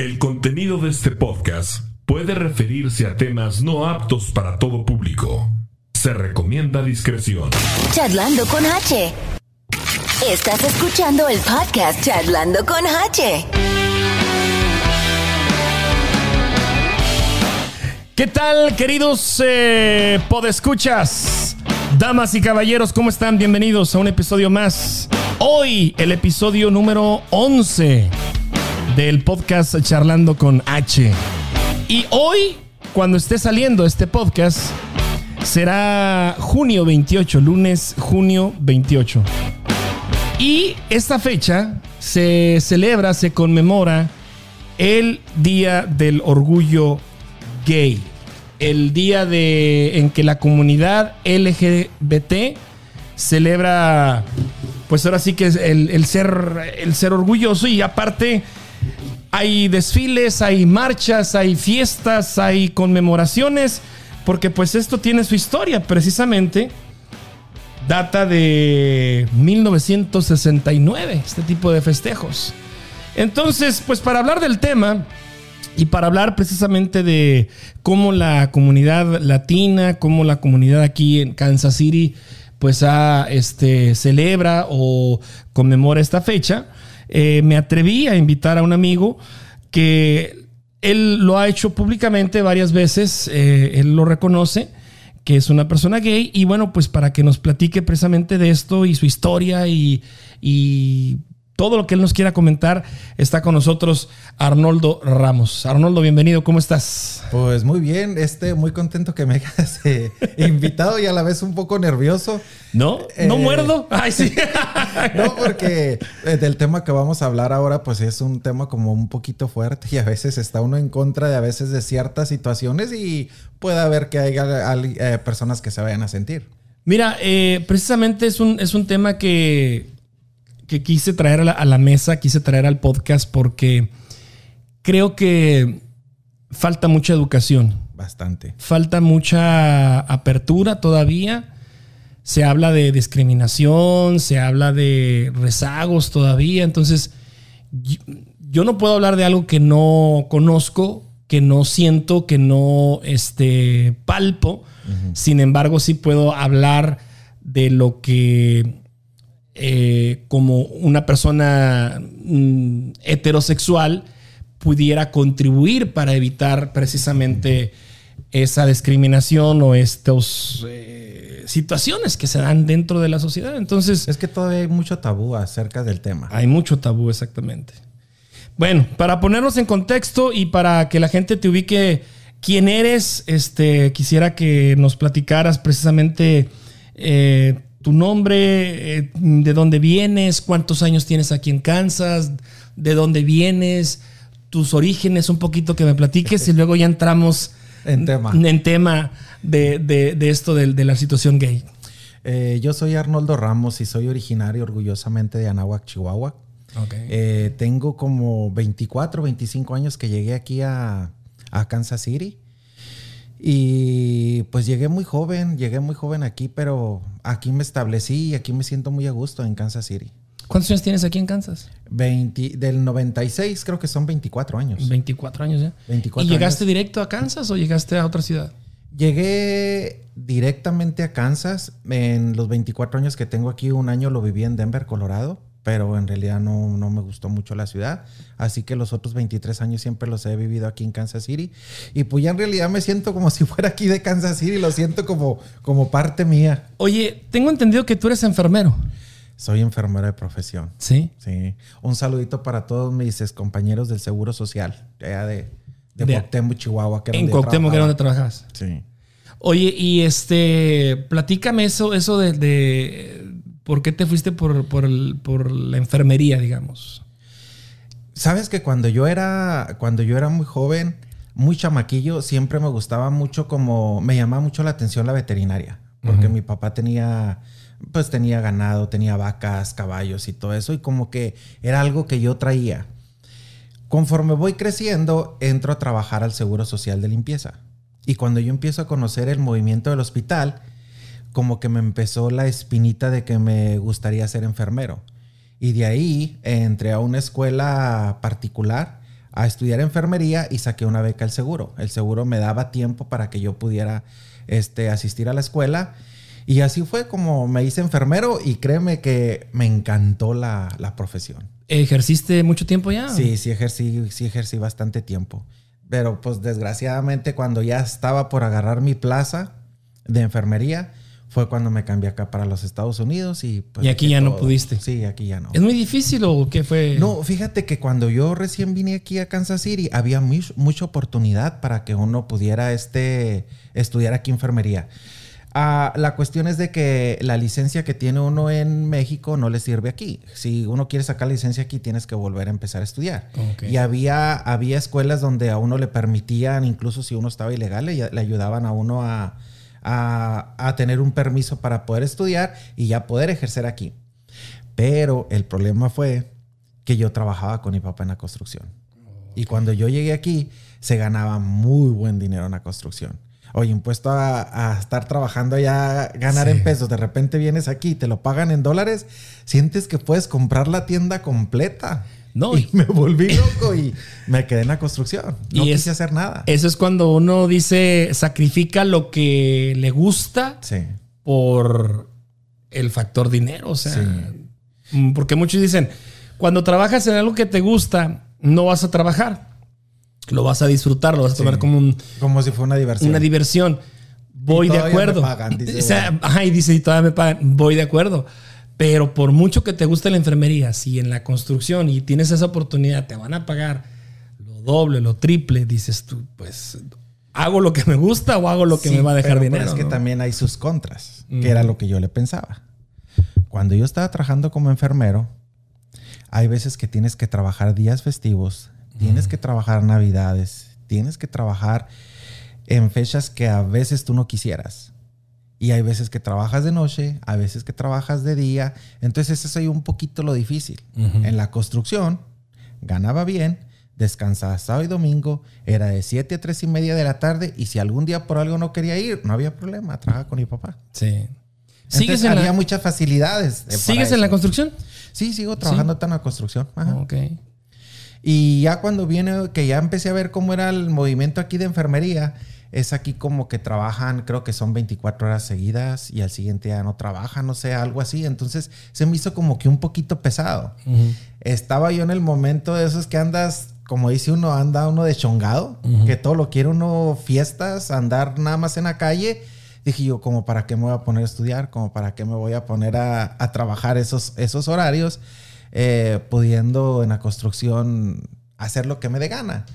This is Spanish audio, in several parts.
El contenido de este podcast puede referirse a temas no aptos para todo público. Se recomienda discreción. Charlando con H. Estás escuchando el podcast Charlando con H. ¿Qué tal, queridos eh, podescuchas? Damas y caballeros, ¿cómo están? Bienvenidos a un episodio más. Hoy, el episodio número 11 del podcast Charlando con H. Y hoy, cuando esté saliendo este podcast, será junio 28, lunes junio 28. Y esta fecha se celebra, se conmemora el Día del Orgullo Gay. El día de, en que la comunidad LGBT celebra, pues ahora sí que es el, el ser, el ser orgulloso y aparte hay desfiles, hay marchas, hay fiestas, hay conmemoraciones, porque pues esto tiene su historia precisamente. Data de 1969, este tipo de festejos. Entonces, pues para hablar del tema y para hablar precisamente de cómo la comunidad latina, cómo la comunidad aquí en Kansas City, pues a, este, celebra o conmemora esta fecha, eh, me atreví a invitar a un amigo que él lo ha hecho públicamente varias veces, eh, él lo reconoce, que es una persona gay, y bueno, pues para que nos platique precisamente de esto y su historia y, y todo lo que él nos quiera comentar, está con nosotros Arnoldo Ramos. Arnoldo, bienvenido, ¿cómo estás? Pues muy bien, este, muy contento que me hayas eh, invitado y a la vez un poco nervioso. ¿No? ¿No Eh, muerdo? Ay, sí. No, porque eh, del tema que vamos a hablar ahora, pues es un tema como un poquito fuerte y a veces está uno en contra de a veces de ciertas situaciones y puede haber que haya eh, personas que se vayan a sentir. Mira, precisamente es un, es un tema que, que quise traer a la, a la mesa, quise traer al podcast porque creo que falta mucha educación, Bastante. falta mucha apertura todavía. Se habla de discriminación, se habla de rezagos todavía. Entonces, yo, yo no puedo hablar de algo que no conozco, que no siento, que no este, palpo. Sin embargo, sí puedo hablar de lo que eh, como una persona mm, heterosexual pudiera contribuir para evitar precisamente esa discriminación o estas situaciones que se dan dentro de la sociedad. Entonces, Es que todavía hay mucho tabú acerca del tema. hay mucho tabú exactamente. Bueno, para ponernos en contexto y para que la gente te ubique quién eres, este, quisiera que nos platicaras precisamente eh, tu nombre, eh, de dónde vienes, cuántos años tienes aquí en Kansas, de dónde vienes, tus orígenes, un poquito que me platiques y luego ya entramos En tema. en tema de, de- de esto de, de la situación gay. Eh, yo soy Arnoldo Ramos y soy originario orgullosamente de Anáhuac, Chihuahua. Eh, tengo como 24, 25 años que llegué aquí a, a Kansas City. Y pues llegué muy joven, llegué muy joven aquí, pero aquí me establecí y aquí me siento muy a gusto en Kansas City. ¿Cuántos años tienes aquí en Kansas? 20, del 96 creo que son 24 años. 24 años ya. 24 ¿Y llegaste años. directo a Kansas o llegaste a otra ciudad? Llegué directamente a Kansas. En los 24 años que tengo aquí, un año lo viví en Denver, Colorado, pero en realidad no, no me gustó mucho la ciudad. Así que los otros 23 años siempre los he vivido aquí en Kansas City. Y pues ya en realidad me siento como si fuera aquí de Kansas City, lo siento como, como parte mía. Oye, tengo entendido que tú eres enfermero. Soy enfermero de profesión. Sí. Sí. Un saludito para todos mis compañeros del Seguro Social, allá de, de, De- Cuauhtémoc, Chihuahua. Que En Cuauhtémoc, que era donde trabajas. Sí. Oye, y este, platícame eso, eso de, de por qué te fuiste por, por, el- por la enfermería, digamos. Sabes que cuando yo era, cuando yo era muy joven, muy chamaquillo, siempre me gustaba mucho como, me llamaba mucho la atención la veterinaria, porque mi papá tenía, pues tenía ganado, tenía vacas, caballos y todo eso, y como que era algo que yo traía. Conforme voy creciendo, entro a trabajar al Seguro Social de Limpieza. Y cuando yo empiezo a conocer el movimiento del hospital, como que me empezó la espinita de que me gustaría ser enfermero. Y de ahí entré a una escuela particular a estudiar enfermería y saqué una beca el seguro. El seguro me daba tiempo para que yo pudiera este, asistir a la escuela. Y así fue como me hice enfermero y créeme que me encantó la, la profesión. ¿Ejerciste mucho tiempo ya? Sí, sí ejercí, sí ejercí bastante tiempo. Pero pues desgraciadamente cuando ya estaba por agarrar mi plaza de enfermería, fue cuando me cambié acá para los Estados Unidos y pues... ¿Y aquí ya no pudiste? Sí, aquí ya no. ¿Es muy difícil o qué fue? No, fíjate que cuando yo recién vine aquí a Kansas City había much- mucha oportunidad para que uno pudiera este, estudiar aquí enfermería. Ah, la cuestión es de que la licencia que tiene uno en México no le sirve aquí. Si uno quiere sacar la licencia aquí, tienes que volver a empezar a estudiar. Y había, había escuelas donde a uno le permitían, incluso si uno estaba ilegal, le, le ayudaban a uno a, a- tener un permiso para poder estudiar y ya poder ejercer aquí. Pero el problema fue que yo trabajaba con mi papá en la construcción. Y cuando yo llegué aquí, se ganaba muy buen dinero en la construcción. Oye, impuesto a, a estar trabajando allá, ganar Sí. en pesos, de repente vienes aquí y te lo pagan en dólares, sientes que puedes comprar la tienda completa. No, y me volví loco y me quedé en la construcción. No Y es- quise hacer nada. Eso es cuando uno dice, sacrifica lo que le gusta sí. por el factor dinero. O sea, Sí. mm, porque muchos dicen, cuando trabajas en algo que te gusta, no vas a trabajar. Lo vas a disfrutar, lo vas a tomar como un- Como si fuera una diversión. una diversión. Voy Y de todavía me acuerdo. pagan, dice, O sea, bueno. ajá, y dice, y todavía me pagan. Voy de acuerdo. Pero por mucho que te guste la enfermería, si en la construcción y tienes esa oportunidad, te van a pagar lo doble, lo triple, dices tú, pues, ¿hago lo que me gusta o hago lo que Sí, me va a dejar pero, dinero? pero es que no? también hay sus contras, que era lo que yo le pensaba. Cuando yo estaba trabajando como enfermero, hay veces que tienes que trabajar días festivos, tienes que trabajar navidades, tienes que trabajar en fechas que a veces tú no quisieras. Y hay veces que trabajas de noche, a veces que trabajas de día. Entonces eso es ahí un poquito lo difícil. En la construcción, ganaba bien, descansaba sábado y domingo, era de 7 a 3 y media de la tarde y si algún día por algo no quería ir, no había problema, trabajaba con mi papá. Sí. ¿Sigues ¿Sigues, en había la, muchas facilidades. eh, ¿sigues en la construcción? Sí, sigo trabajando en la construcción. Ajá. Ok. Y ya cuando viene, que ya empecé a ver cómo era el movimiento aquí de enfermería, es aquí como que trabajan, creo que son 24 horas seguidas y al siguiente día no trabajan, no sé, algo así. Entonces se me hizo como que un poquito pesado. Estaba yo en el momento de esos que andas, como dice uno, anda uno de chongado, que todo lo quiere uno fiestas, andar nada más en la calle. Dije yo, como para qué me voy a poner a estudiar, como para qué me voy a poner a, a trabajar esos, esos horarios, eh, pudiendo en la construcción hacer lo que me dé gana.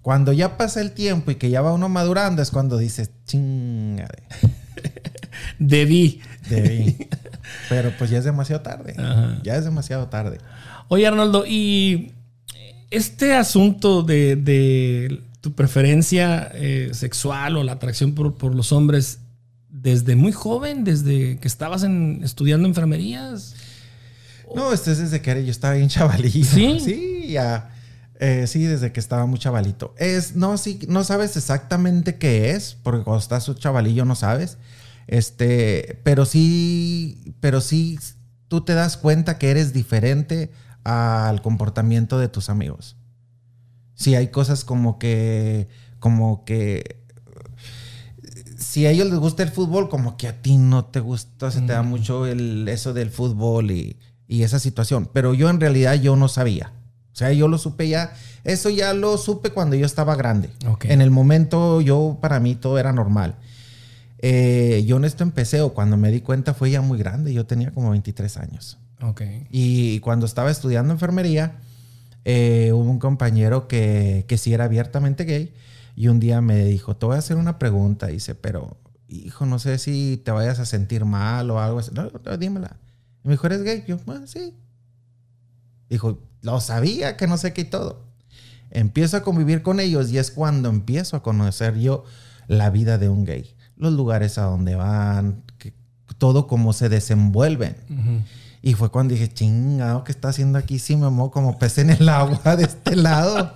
Cuando ya pasa el tiempo y que ya va uno madurando, es cuando dices, chingade, Debí. debí. Pero pues ya es demasiado tarde. Ajá. Ya es demasiado tarde. Oye, Arnoldo, y este asunto de, de tu preferencia eh, sexual o la atracción por, por los hombres, desde muy joven, desde que estabas en, estudiando enfermerías. No, este es desde que era- yo estaba bien chavalito. ¿Sí? Sí, ya. Eh, sí, desde que estaba muy chavalito. Es, no, sí, no sabes exactamente qué es, porque cuando estás un chavalillo no sabes. Este, pero sí, pero sí, tú te das cuenta que eres diferente al comportamiento de tus amigos. Sí, hay cosas como que, como que, si a ellos les gusta el fútbol, como que a ti no te gusta, se te da mucho el, eso del fútbol y, y esa situación. Pero yo en realidad yo no sabía. O sea, yo lo supe ya, eso ya lo supe cuando yo estaba grande. Ok. En el momento yo, para mí todo era normal. Eh, yo en esto empecé o cuando me di cuenta fue ya muy grande, yo tenía como 23 años. Ok. Y cuando estaba estudiando enfermería, eh, hubo un compañero que, que sí era abiertamente gay y un día me dijo, te voy a hacer una pregunta, dice, pero hijo, no sé si te vayas a sentir mal o algo así. No, no, dímela. Y me dijo, ¿eres gay? Yo, bueno, sí. Dijo, lo sabía que no sé qué y todo. Empiezo a convivir con ellos y es cuando empiezo a conocer yo la vida de un gay. Los lugares a donde van, que- todo cómo se desenvuelven. Ujú. Y fue cuando dije, chingado, ¿qué está haciendo aquí? Sí, me muevo como pez en el agua de este lado.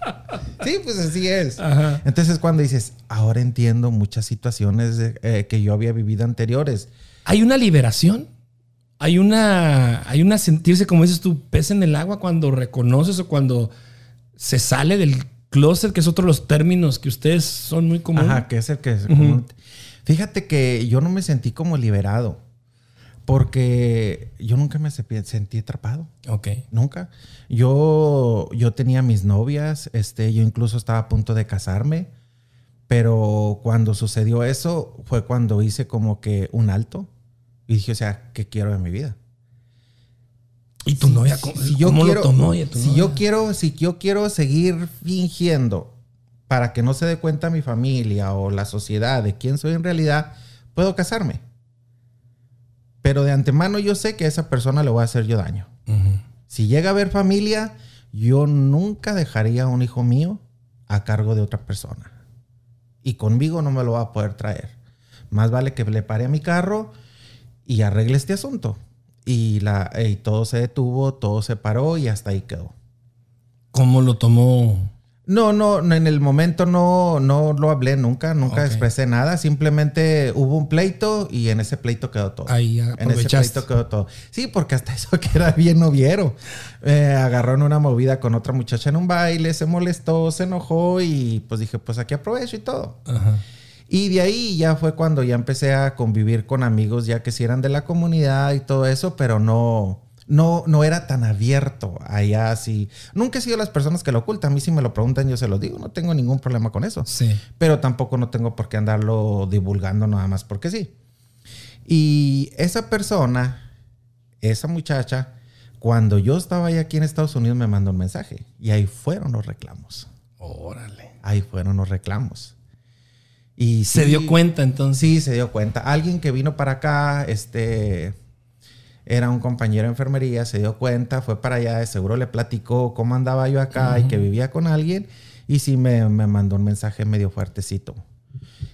Sí, pues así es. Ajá. Entonces cuando dices, ahora entiendo muchas situaciones eh, que yo había vivido anteriores. Hay una liberación. Hay una, hay una sentirse, como dices tú, pez en el agua cuando reconoces o cuando se sale del closet, que es otro de los términos que ustedes son muy comunes. Ajá, que es el que es común. Fíjate que yo no me sentí como liberado. Porque yo nunca me se- sentí atrapado. Ok. Nunca. Yo, yo tenía mis novias, este, yo incluso estaba a punto de casarme, pero cuando sucedió eso fue cuando hice como que un alto y dije, o sea, ¿qué quiero de mi vida? ¿Y tu novia cómo, Si yo cómo quiero, lo tomó? oye, tu si novia? yo quiero, si yo quiero seguir fingiendo para que no se dé cuenta mi familia o la sociedad de quién soy en realidad, puedo casarme. Pero de antemano yo sé que a esa persona le voy a hacer yo daño. Si llega a haber familia, yo nunca dejaría a un hijo mío a cargo de otra persona. Y conmigo no me lo va a poder traer. Más vale que le pare a mi carro y arregle este asunto. Y, la, y todo se detuvo, todo se paró y hasta ahí quedó. ¿Cómo lo tomó? No, no, no, en el momento no, no lo hablé nunca, nunca expresé nada. Simplemente hubo un pleito y en ese pleito quedó todo. Ahí En ese pleito quedó todo. Sí, porque hasta eso que era bien noviero. Eh, agarró en una movida con otra muchacha en un baile, se molestó, se enojó y pues dije, pues aquí aprovecho y todo. Ajá. Y de ahí ya fue cuando ya empecé a convivir con amigos, ya que sí eran de la comunidad y todo eso, pero no, no, no era tan abierto allá así. Nunca he sido las personas que lo ocultan. A mí si me lo preguntan, yo se lo digo, no tengo ningún problema con eso Sí. pero tampoco no tengo por qué andarlo divulgando nada más porque sí. Y esa persona, esa muchacha, cuando yo estaba allá aquí en Estados Unidos me mandó un mensaje y ahí fueron los reclamos. Órale. Ahí fueron los reclamos. Y Se sí- dio cuenta entonces. Sí, se dio cuenta. Alguien que vino para acá, este, era un compañero de enfermería, se dio cuenta, fue para allá, de seguro le platicó cómo andaba yo acá y que vivía con alguien. Y sí me, me mandó un mensaje medio fuertecito.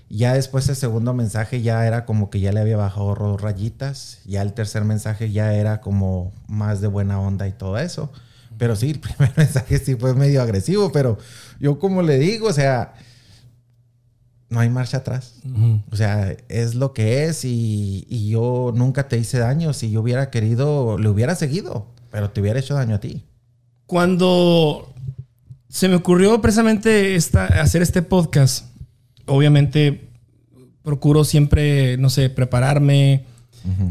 Ya después el segundo mensaje ya era como que ya le había bajado dos rayitas. Ya el tercer mensaje ya era como más de buena onda y todo eso. Pero sí, el primer mensaje sí fue medio agresivo, pero yo como le digo, o sea, no hay marcha atrás. O sea, es lo que es y, y yo nunca te hice daño. Si yo hubiera querido, le hubiera seguido, pero te hubiera hecho daño a ti. Cuando se me ocurrió precisamente esta, hacer este podcast, obviamente procuro siempre, no sé, prepararme,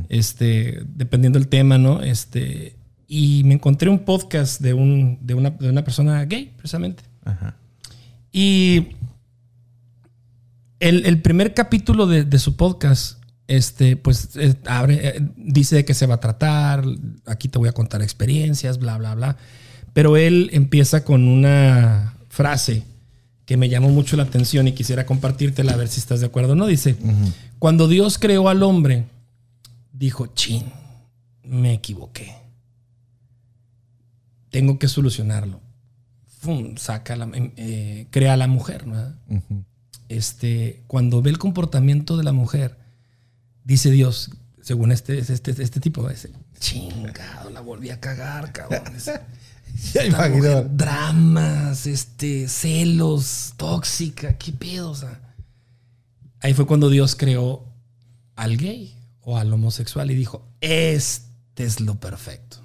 este, dependiendo del tema, ¿no? Este, y me encontré un podcast de, un, de, una, de una persona gay, precisamente. Ajá. Y el, el primer capítulo de, de su podcast, este, pues eh, abre, eh, dice de qué se va a tratar, aquí te voy a contar experiencias, bla, bla, bla. Pero él empieza con una frase que me llamó mucho la atención y quisiera compartírtela a ver si estás de acuerdo o no. Dice, cuando Dios creó al hombre, dijo, chin, me equivoqué. Tengo que solucionarlo. Fum, saca la, eh, crea a la mujer, ¿no? Este, cuando ve el comportamiento de la mujer, dice Dios, según este, este, este tipo, dice, chingado, la volví a cagar, cabrón. Ya imagino. dramas, este, celos, tóxica, qué pedo, o sea. Ahí fue cuando Dios creó al gay o al homosexual y dijo, este es lo perfecto.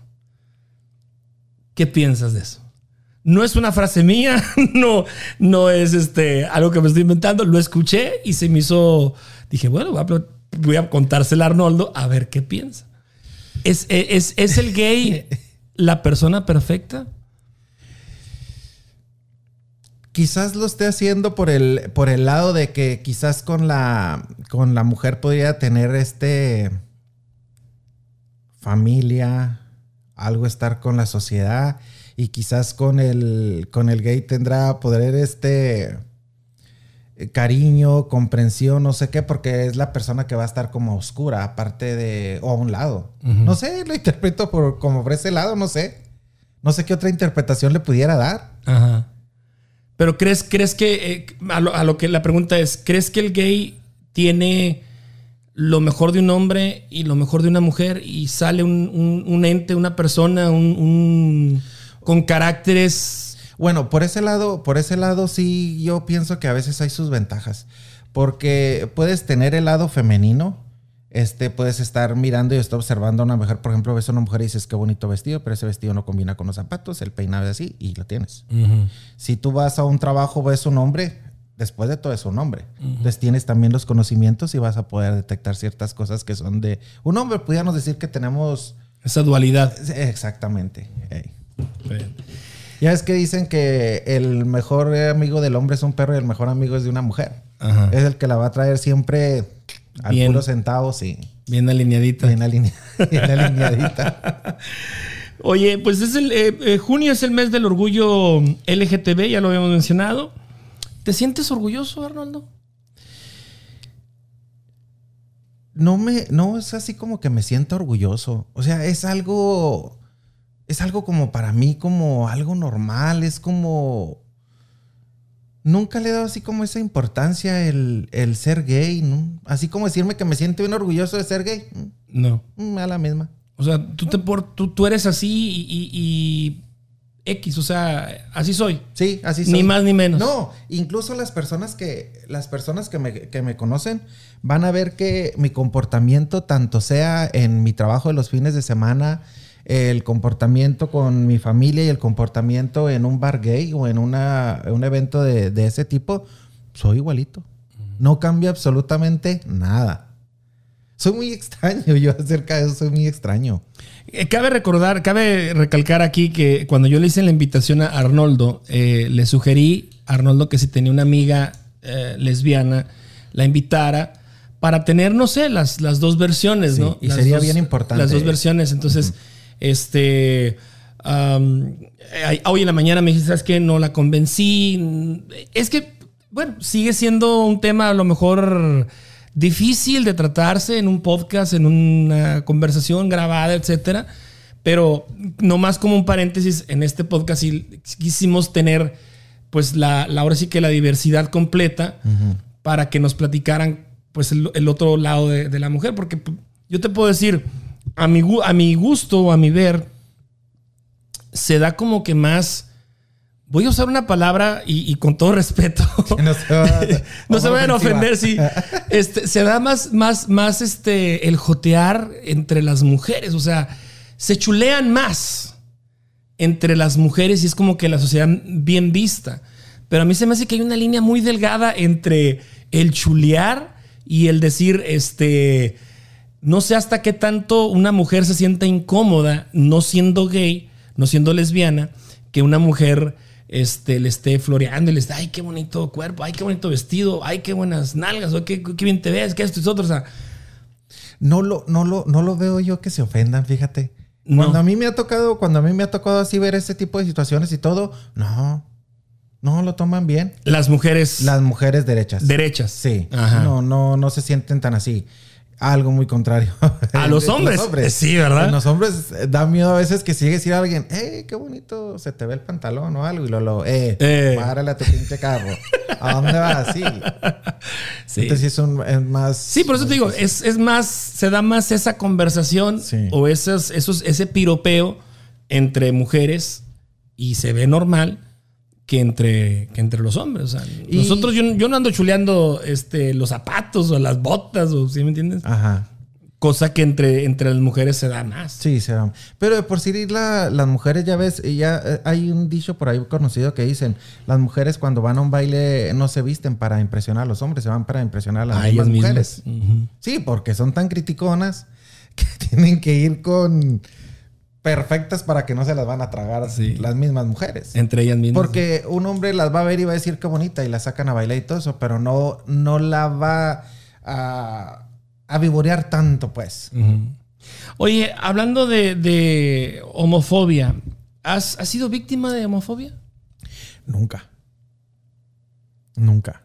¿Qué piensas de eso? No es una frase mía, no, no es este, algo que me estoy inventando, lo escuché y se me hizo, dije, bueno, voy a, voy a contársela a Arnoldo a ver qué piensa. ¿Es, es, es el gay la persona perfecta? Quizás lo esté haciendo por el, por el lado de que quizás con la, con la mujer podría tener este familia, algo estar con la sociedad y quizás con el, con el gay tendrá poder este eh, cariño, comprensión, no sé qué, porque es la persona que va a estar como oscura, aparte de, o a un lado. No sé, lo interpreto por, como por ese lado, no sé. No sé qué otra interpretación le pudiera dar. Ajá. Pero crees, crees que, eh, a, lo, a lo que la pregunta es, ¿crees que el gay tiene lo mejor de un hombre y lo mejor de una mujer y sale un, un- un ente, una persona, un, un- con caracteres... Bueno, por ese lado, por ese lado sí yo pienso que a veces hay sus ventajas. Porque puedes tener el lado femenino, Este, puedes estar mirando y estar observando a una mujer, por ejemplo, ves a una mujer y dices, qué bonito vestido, pero ese vestido no combina con los zapatos, el peinado es así y lo tienes. Si tú vas a un trabajo, ves un hombre, después de todo es un hombre. Entonces tienes también los conocimientos y vas a poder detectar ciertas cosas que son de un hombre. Pudiéramos decir que tenemos... Esa dualidad. Exactamente. Ey. Ya es que dicen que el mejor amigo del hombre es un perro y el mejor amigo es de una mujer. Ajá. Es el que la va a traer siempre al Bien. puro centavo, sí. Bien alineadita. Bien, aline- bien alineadita. Oye, pues es el eh, eh, junio es el mes del orgullo LGTB, ya lo habíamos mencionado. ¿Te sientes orgulloso, Arnoldo? No me, no es así como que me siento orgulloso. O sea, es algo, es algo como para mí, como algo normal, es como... Nunca le he dado así como esa importancia el, el ser gay, ¿no? Así como decirme que me siento bien orgulloso de ser gay. No. Mm, A la misma. O sea, tú, te por, tú, tú eres así y, y- y X, o sea, así soy. Sí, así soy. Ni más ni menos. No, incluso las personas que las personas que me, que me conocen van a ver que mi comportamiento, tanto sea en mi trabajo de los fines de semana, el comportamiento con mi familia y el comportamiento en un bar gay o en una, un evento de, de ese tipo, soy igualito. No cambia absolutamente nada. Soy muy extraño, yo acerca de eso soy muy extraño. Eh, Cabe recordar, cabe recalcar aquí que cuando yo le hice la invitación a Arnoldo, eh, le sugerí a Arnoldo que si tenía una amiga eh, lesbiana, la invitara para tener, no sé, las, las dos versiones, Sí, ¿no? y Las sería dos- bien importante. Las dos versiones. Entonces, este. hoy en la mañana me dijiste, ¿sabes qué? No la convencí. Es que, bueno, sigue siendo un tema a lo mejor difícil de tratarse en un podcast, en una conversación grabada, etcétera. Pero nomás como un paréntesis, en este podcast sí quisimos tener, pues, la, la ahora sí que la diversidad completa para que nos platicaran, pues, el, el otro lado de, de la mujer. Porque p- yo te puedo decir, a mi, a mi gusto o a mi ver, se da como que más. Voy a usar una palabra y, y con todo respeto. No se, va- no se vayan a ofender, sí. Este, se da más, más, más este, el jotear entre las mujeres. O sea, se chulean más entre las mujeres y es como que la sociedad bien vista. Pero a mí se me hace que hay una línea muy delgada entre el chulear y el decir, este, no sé hasta qué tanto una mujer se sienta incómoda no siendo gay, no siendo lesbiana, que una mujer este, le esté floreando y le esté, ay, qué bonito cuerpo, ay, qué bonito vestido, ay, qué buenas nalgas, qué, qué bien te ves, que esto y otro. O sea, No lo, no lo, no lo veo yo que se ofendan, fíjate. No. Cuando a mí me ha tocado, cuando a mí me ha tocado así ver este tipo de situaciones y todo, no, no lo toman bien. las mujeres Las mujeres derechas. derechas. Sí. Ajá. No, no, no se sienten tan así. Algo muy contrario. A los hombres. Sí, ¿verdad? En los hombres eh, da miedo a veces que si llegue a decir a alguien, hey, qué bonito, se te ve el pantalón o algo. Y lo, lo eh, Eh. párale a tu pinche carro. ¿A dónde vas? Sí. Sí. Entonces sí es, un, es más. Sí, por eso te digo, es, es más, se da más esa conversación Sí. o esos, esos, ese piropeo entre mujeres y se ve normal que entre, que entre los hombres. O sea, Y- nosotros, yo, yo no ando chuleando este, los zapatos o las botas, o ¿sí me entiendes? Ajá. Cosa que entre, entre las mujeres se da más. Sí, se van. Pero de por sí la- las mujeres, ya ves, ya eh, hay un dicho por ahí conocido que dicen, las mujeres cuando van a un baile no se visten para impresionar a los hombres, se van para impresionar a las A mismas ellas mismas. mujeres. Sí, porque son tan criticonas que tienen que ir con perfectas para que no se las van a tragar Sí. las mismas mujeres. Entre ellas mismas. Porque un hombre las va a ver y va a decir qué bonita y la sacan a bailar y todo eso, pero no, no la va a, a vivorear tanto, pues. Oye, hablando de, de homofobia, ¿has, has sido víctima de homofobia? Nunca. Nunca.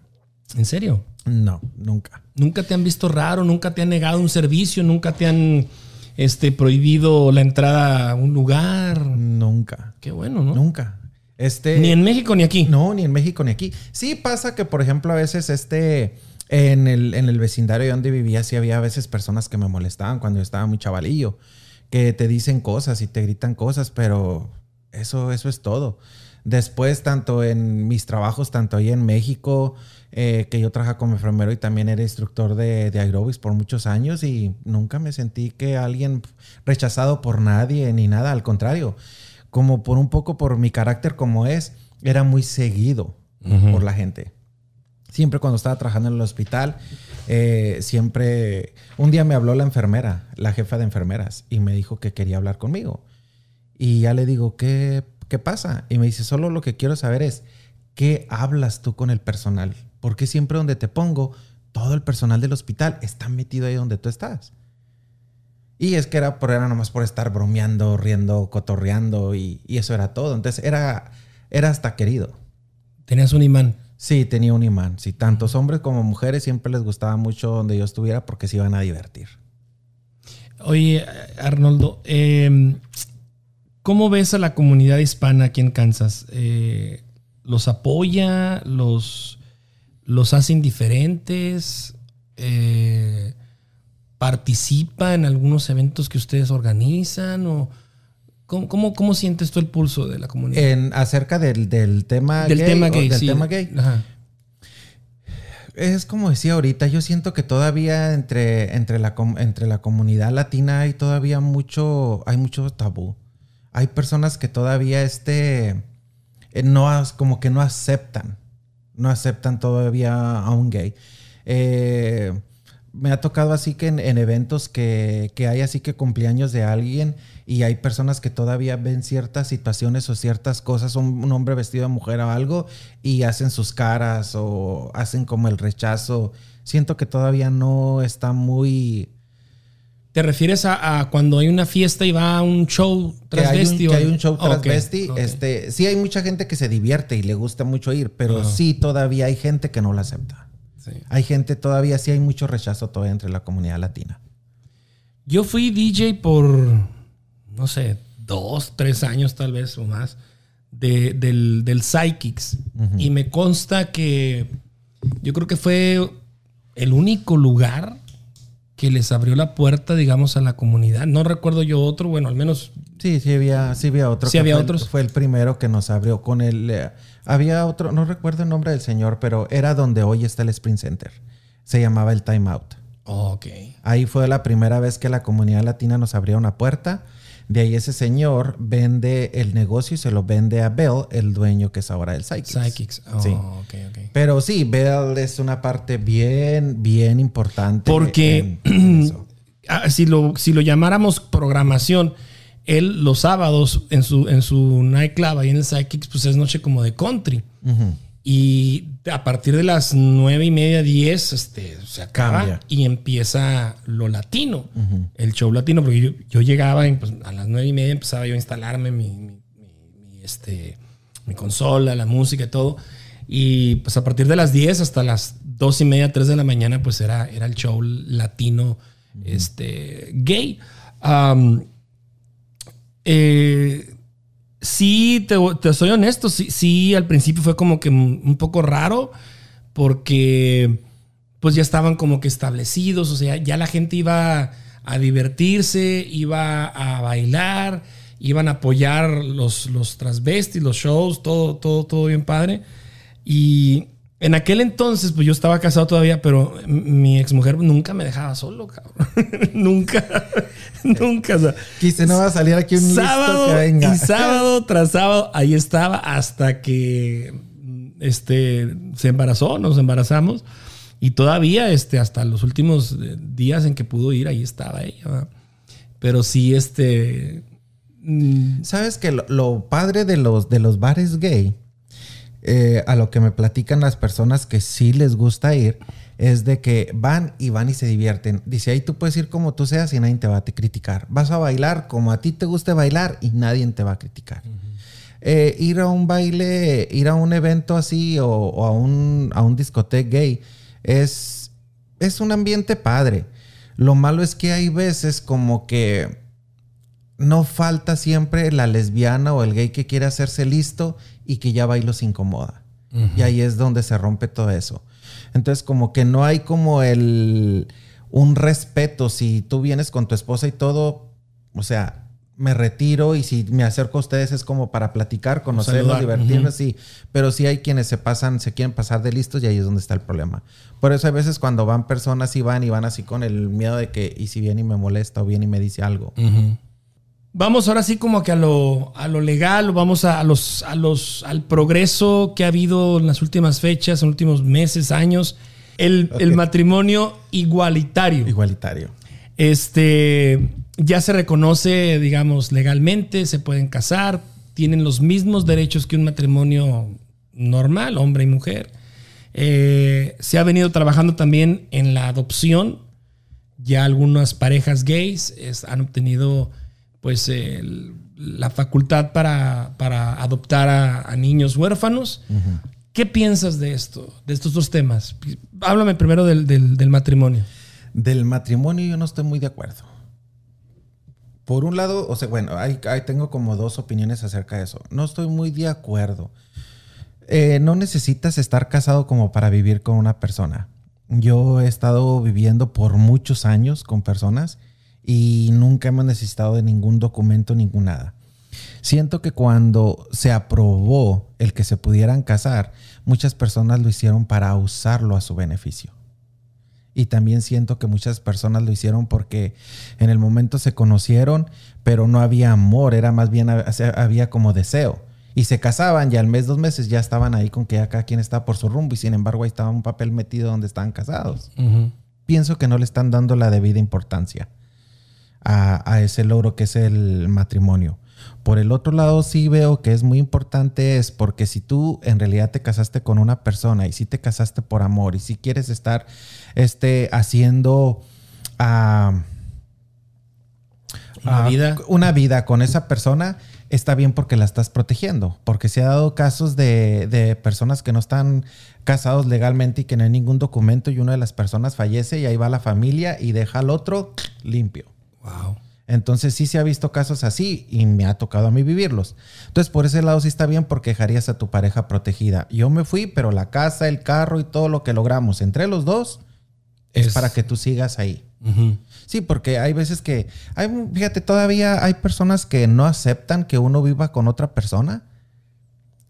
¿En serio? No, nunca. Nunca te han visto raro, nunca te han negado un servicio, nunca te han este, prohibido la entrada a un lugar. Nunca. Qué bueno, ¿no? Nunca. Este. Ni en México ni aquí. No, ni en México ni aquí. Sí pasa que, por ejemplo, a veces este. En el, en el vecindario donde vivía, sí había a veces personas que me molestaban cuando yo estaba muy chavalillo. Que te dicen cosas y te gritan cosas, pero eso, eso es todo. Después, tanto en mis trabajos, tanto ahí en México, eh, que yo trabajaba como enfermero y también era instructor de, de aerobics por muchos años y nunca me sentí que alguien rechazado por nadie ni nada, al contrario, como por un poco por mi carácter como es, era muy seguido por la gente. Siempre cuando estaba trabajando en el hospital, eh, siempre, un día me habló la enfermera, la jefa de enfermeras, y me dijo que quería hablar conmigo. Y ya le digo, ¿qué, qué pasa? Y me dice, solo lo que quiero saber es, ¿qué hablas tú con el personal? Porque siempre donde te pongo, todo el personal del hospital está metido ahí donde tú estás. Y es que era, por, era nomás por estar bromeando, riendo, cotorreando y, y eso era todo. Entonces era, era hasta querido. Tenías un imán. Sí, tenía un imán. Sí, tantos hombres como mujeres siempre les gustaba mucho donde yo estuviera porque se iban a divertir. Oye, Arnoldo, eh, ¿cómo ves a la comunidad hispana aquí en Kansas? Eh, ¿Los apoya? ¿Los, los hace indiferentes? Eh, ¿Participa en algunos eventos que ustedes organizan? ¿O cómo, cómo, cómo sientes tú el pulso de la comunidad? En, acerca del, del tema del gay. tema gay, del sí. tema gay. Ajá. Es como decía ahorita, yo siento que todavía entre, entre, la, entre la comunidad latina hay todavía mucho, hay mucho tabú. Hay personas que todavía este, eh, no, como que no aceptan, no aceptan todavía a un gay. Eh, me ha tocado así que en, en eventos que, que hay así que cumpleaños de alguien y hay personas que todavía ven ciertas situaciones o ciertas cosas, un, un hombre vestido de mujer o algo, y hacen sus caras o hacen como el rechazo. Siento que todavía no está muy... ¿Te refieres a, a cuando hay una fiesta y va a un show Que hay, un, transvesti? que hay un show Ok, transvesti. Este, sí hay mucha gente que se divierte y le gusta mucho ir, pero sí todavía hay gente que no lo acepta. Sí. Hay gente todavía, sí hay mucho rechazo todavía entre la comunidad latina. Yo fui DJ por, no sé, dos, tres años tal vez o más, de- del, del Psychics. Y me consta que yo creo que fue el único lugar que les abrió la puerta, digamos, a la comunidad. No recuerdo yo otro, bueno, al menos Sí, sí había, sí había otro. Sí había fue el- otros. fue el primero que nos abrió con el... eh, había otro, no recuerdo el nombre del señor, pero era donde hoy está el Sprint Center. Se llamaba el Time Out. Ok. Ahí fue la primera vez que la comunidad latina nos abrió una puerta. De ahí ese señor vende el negocio y se lo vende a Bell, el dueño que es ahora el Psychics. Psychics. Oh, Sí. Pero sí, Bell es una parte bien, bien importante. Porque en- en eso. ah, si, lo, si lo llamáramos programación, él los sábados en su, en su nightclub ahí en el Psychics, pues es noche como de country. Ujú. Y a partir de las nueve y media, diez, este, se acaba Cambia. y empieza lo latino, el show latino, porque yo, yo llegaba y, pues, a las nueve y media, empezaba yo a instalarme mi, mi- este, mi consola, la música y todo. Y pues a partir de las 10 hasta las dos y media, tres de la mañana, pues era, era el show latino este, gay. Eh, sí, te, te soy honesto, sí, sí, al principio fue como que un poco raro porque pues ya estaban como que establecidos, o sea, ya la gente iba a divertirse, iba a bailar, iban a apoyar los, los transvestis, los shows, todo, todo, todo bien padre. Y en aquel entonces, pues yo estaba casado todavía, pero mi exmujer nunca me dejaba solo, cabrón. nunca, nunca. o sea, Quise no va a salir aquí un listo sábado que venga. y sábado tras sábado ahí estaba hasta que este se embarazó, nos embarazamos y todavía este hasta los últimos eh, días en que pudo ir ahí estaba ella. ¿verdad? Pero sí este mm, ¿Sabes que lo, lo padre de los, de los bares gay, eh, a lo que me platican las personas que sí les gusta ir, es de que van y van y se divierten. Dice, ahí tú puedes ir como tú seas y nadie te va a te criticar. Vas a bailar como a ti te guste bailar y nadie te va a criticar. Eh, ir a un baile, ir a un evento así o, o a un, a un discoteca gay es, es un ambiente padre. Lo malo es que hay veces como que no falta siempre la lesbiana o el gay que quiere hacerse listo y que ya va y los incomoda. Y ahí es donde se rompe todo eso. Entonces, como que no hay como el un respeto. Si tú vienes con tu esposa y todo, o sea, me retiro y si me acerco a ustedes es como para platicar, conocerlos, divertirnos, sí. Pero sí hay quienes se pasan, se quieren pasar de listos y ahí es donde está el problema. Por eso hay veces cuando van personas y van y van así con el miedo de que, y si viene y me molesta o viene y me dice algo. Vamos ahora sí como que a lo, a lo legal, vamos a, a los, a los, al progreso que ha habido en las últimas fechas, en los últimos meses, años. El, el matrimonio igualitario. Igualitario. Este ya se reconoce, digamos, legalmente, se pueden casar, tienen los mismos derechos que un matrimonio normal, hombre y mujer. Eh, se ha venido trabajando también en la adopción. Ya algunas parejas gays es- han obtenido pues el- la facultad para, para adoptar a, a niños huérfanos. ¿Qué piensas de esto, de estos dos temas? Háblame primero del, del- del matrimonio. Del matrimonio yo no estoy muy de acuerdo. Por un lado, o sea, bueno, ahí tengo como dos opiniones acerca de eso. No estoy muy de acuerdo. Eh, no necesitas estar casado como para vivir con una persona. Yo he estado viviendo por muchos años con personas y nunca hemos necesitado de ningún documento, ningún nada. Siento que cuando se aprobó el que se pudieran casar, muchas personas lo hicieron para usarlo a su beneficio. Y también siento que muchas personas lo hicieron porque en el momento se conocieron, pero no había amor, era más bien, había como deseo. Y se casaban y al mes, dos meses ya estaban ahí con que cada quien estaba por su rumbo y sin embargo ahí estaba un papel metido donde estaban casados. Pienso que no le están dando la debida importancia a, a ese logro que es el matrimonio. Por el otro lado, sí veo que es muy importante es porque si tú en realidad te casaste con una persona y si te casaste por amor y si quieres estar este, haciendo ah, Una ah, vida. una vida con esa persona, está bien porque la estás protegiendo. Porque se ha dado casos de, de personas que no están casados legalmente y que no hay ningún documento y una de las personas fallece y ahí va la familia y deja al otro limpio. Wow. Entonces sí se ha visto casos así y me ha tocado a mí vivirlos. Entonces por ese lado sí está bien porque dejarías a tu pareja protegida. Yo me fui, pero la casa, el carro y todo lo que logramos entre los dos es, Es- para que tú sigas ahí. Sí, porque hay veces que, hay, fíjate, todavía hay personas que no aceptan que uno viva con otra persona.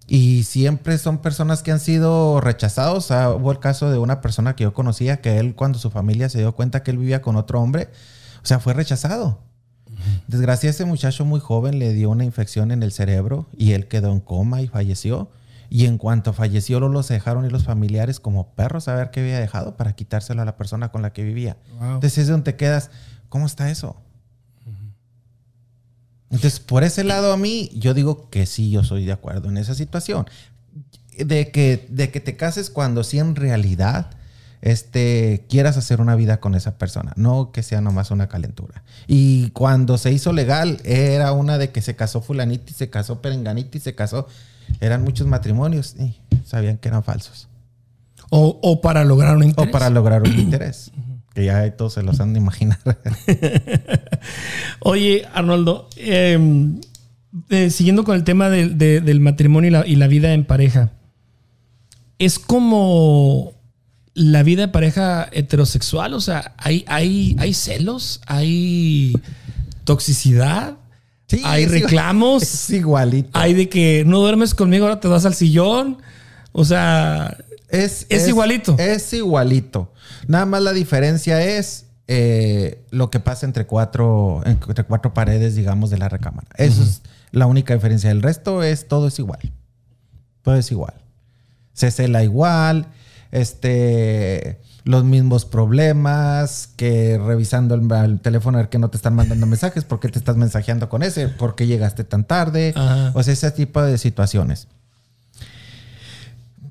Y siempre son personas que han sido rechazados. Ah, hubo el caso de una persona que yo conocía que él cuando su familia se dio cuenta que él vivía con otro hombre, o sea, fue rechazado. Desgracia, ese muchacho muy joven le dio una infección en el cerebro y él quedó en coma y falleció. Y en cuanto falleció, lo los dejaron ir los familiares como perros a ver qué había dejado para quitárselo a la persona con la que vivía. Wow. Entonces es donde te quedas, ¿cómo está eso? Entonces, por ese lado a mí, yo digo que sí, yo soy de acuerdo en esa situación. De que, de que te cases cuando sí en realidad este, quieras hacer una vida con esa persona, no que sea nomás una calentura. Y cuando se hizo legal, era una de que se casó fulanita y se casó perenganita y se casó. Eran muchos matrimonios y sabían que eran falsos. O, o para lograr un interés. O para lograr un interés. Que ya todos se los han de imaginar. Oye, Arnoldo, eh, eh, siguiendo con el tema del, de- del matrimonio y la, y la vida en pareja, es como la vida de pareja heterosexual, o sea, hay, hay, hay celos, hay toxicidad, Sí, hay es reclamos, Es igualito. hay de que no duermes conmigo, ahora te vas al sillón, o sea, Es, Es igualito. Es igualito. Nada más la diferencia es eh, lo que pasa entre cuatro, entre cuatro paredes, digamos, de la recámara. Eso es la única diferencia. El resto es todo es igual. Todo es igual. Se cela igual. Este. Los mismos problemas que revisando el, el teléfono a ver que no te están mandando mensajes, por qué te estás mensajeando con ese, por qué llegaste tan tarde, Ajá. o sea, ese tipo de situaciones.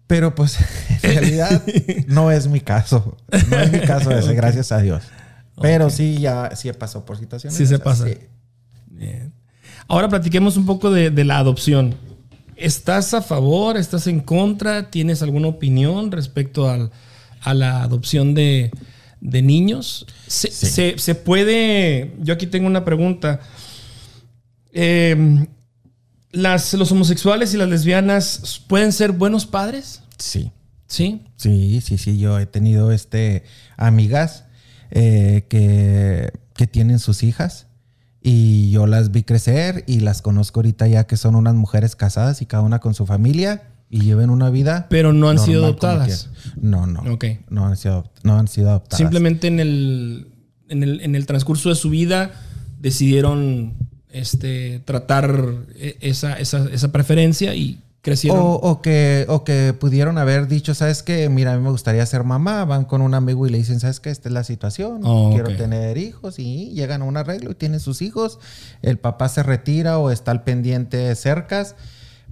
Pero pues en realidad no es mi caso. No es mi caso ese, gracias a Dios. Pero sí, ya sí pasado por situaciones. Sí se pasa. Bien. Ahora platiquemos un poco de, de la adopción. ¿Estás a favor? ¿Estás en contra? ¿Tienes alguna opinión respecto al- a la adopción de, de niños? Se, Sí. se- se puede... Yo aquí tengo una pregunta. Eh, las, ¿Los homosexuales y las lesbianas pueden ser buenos padres? Sí. Sí. Sí, sí, sí. Yo he tenido este amigas eh, que, que tienen sus hijas Y yo las vi crecer y las conozco ahorita ya que son unas mujeres casadas y cada una con su familia y lleven una vida. Pero no han sido adoptadas. No, no. Ok. No han sido, no han sido adoptadas. Simplemente en el, en el, en el transcurso de su vida decidieron este, tratar e- esa, esa, esa preferencia y crecieron. O, o que, o que pudieron haber dicho, ¿sabes qué? Mira, a mí me gustaría ser mamá. Van con un amigo y le dicen, ¿sabes qué? Esta es la situación. Oh, Quiero tener hijos. Y llegan a un arreglo y tienen sus hijos. El papá se retira o está al pendiente cercas.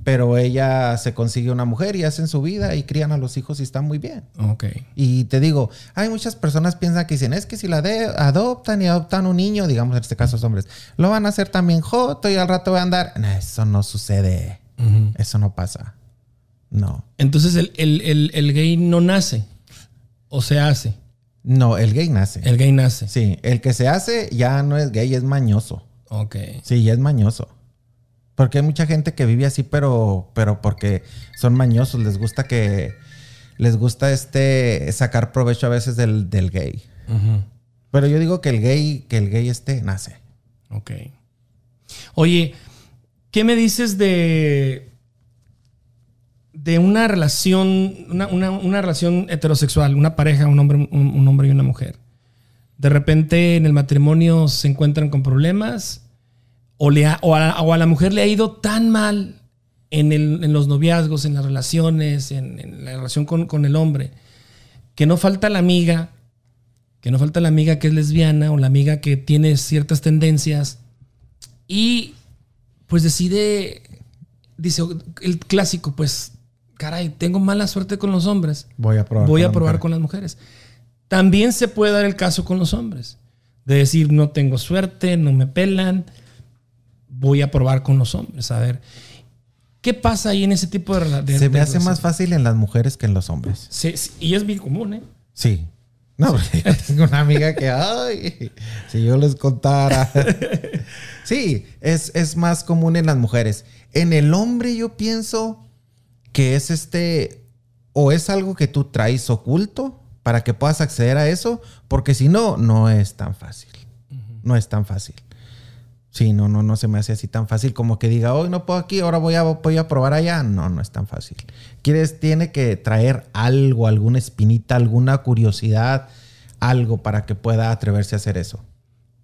Pero ella se consigue una mujer y hacen su vida y crían a los hijos y están muy bien. Ok. Y te digo, hay muchas personas piensan que dicen, es que si la de- adoptan y adoptan un niño, digamos en este caso los hombres, lo van a hacer también joto y al rato va a andar. No, eso no sucede. Eso no pasa. No. Entonces el, el- el- el gay no nace o se hace. No, el gay nace. El gay nace. Sí, el que se hace ya no es gay, es mañoso. Ok. Sí, ya es mañoso. Porque hay mucha gente que vive así, pero, pero porque son mañosos, les gusta que les gusta este sacar provecho a veces del, del gay. Pero yo digo que el gay, que el gay este nace. Ok. Oye, ¿qué me dices de. de una relación. Una, una- una relación heterosexual, una pareja, un hombre, un, un hombre y una mujer? De repente en el matrimonio se encuentran con problemas. O, le ha- o, a, o a la mujer le ha ido tan mal en, el- en los noviazgos, en las relaciones, en, en la relación con, con el hombre, que no falta la amiga, que no falta la amiga que es lesbiana o la amiga que tiene ciertas tendencias y pues decide, dice el clásico, pues caray, tengo mala suerte con los hombres, Voy a probar. voy con a probar con las mujeres. También se puede dar el caso con los hombres, de decir no tengo suerte, no me pelan, voy a probar con los hombres, a ver. ¿Qué pasa ahí en ese tipo de, rela- de Se me hace más fácil en las mujeres que en los hombres. Sí, sí, y es bien común, ¿eh? Sí. No, yo tengo una amiga que, ay, si yo les contara. Sí, es, es más común en las mujeres. En el hombre yo pienso que es este, o es algo que tú traes oculto para que puedas acceder a eso, porque si no, no es tan fácil. No es tan fácil. Sí, no, no, no se me hace así tan fácil como que diga, hoy no puedo aquí, ahora voy a, voy a probar allá. No, no es tan fácil. Quieres, tiene que traer algo, alguna espinita, alguna curiosidad, algo para que pueda atreverse a hacer eso.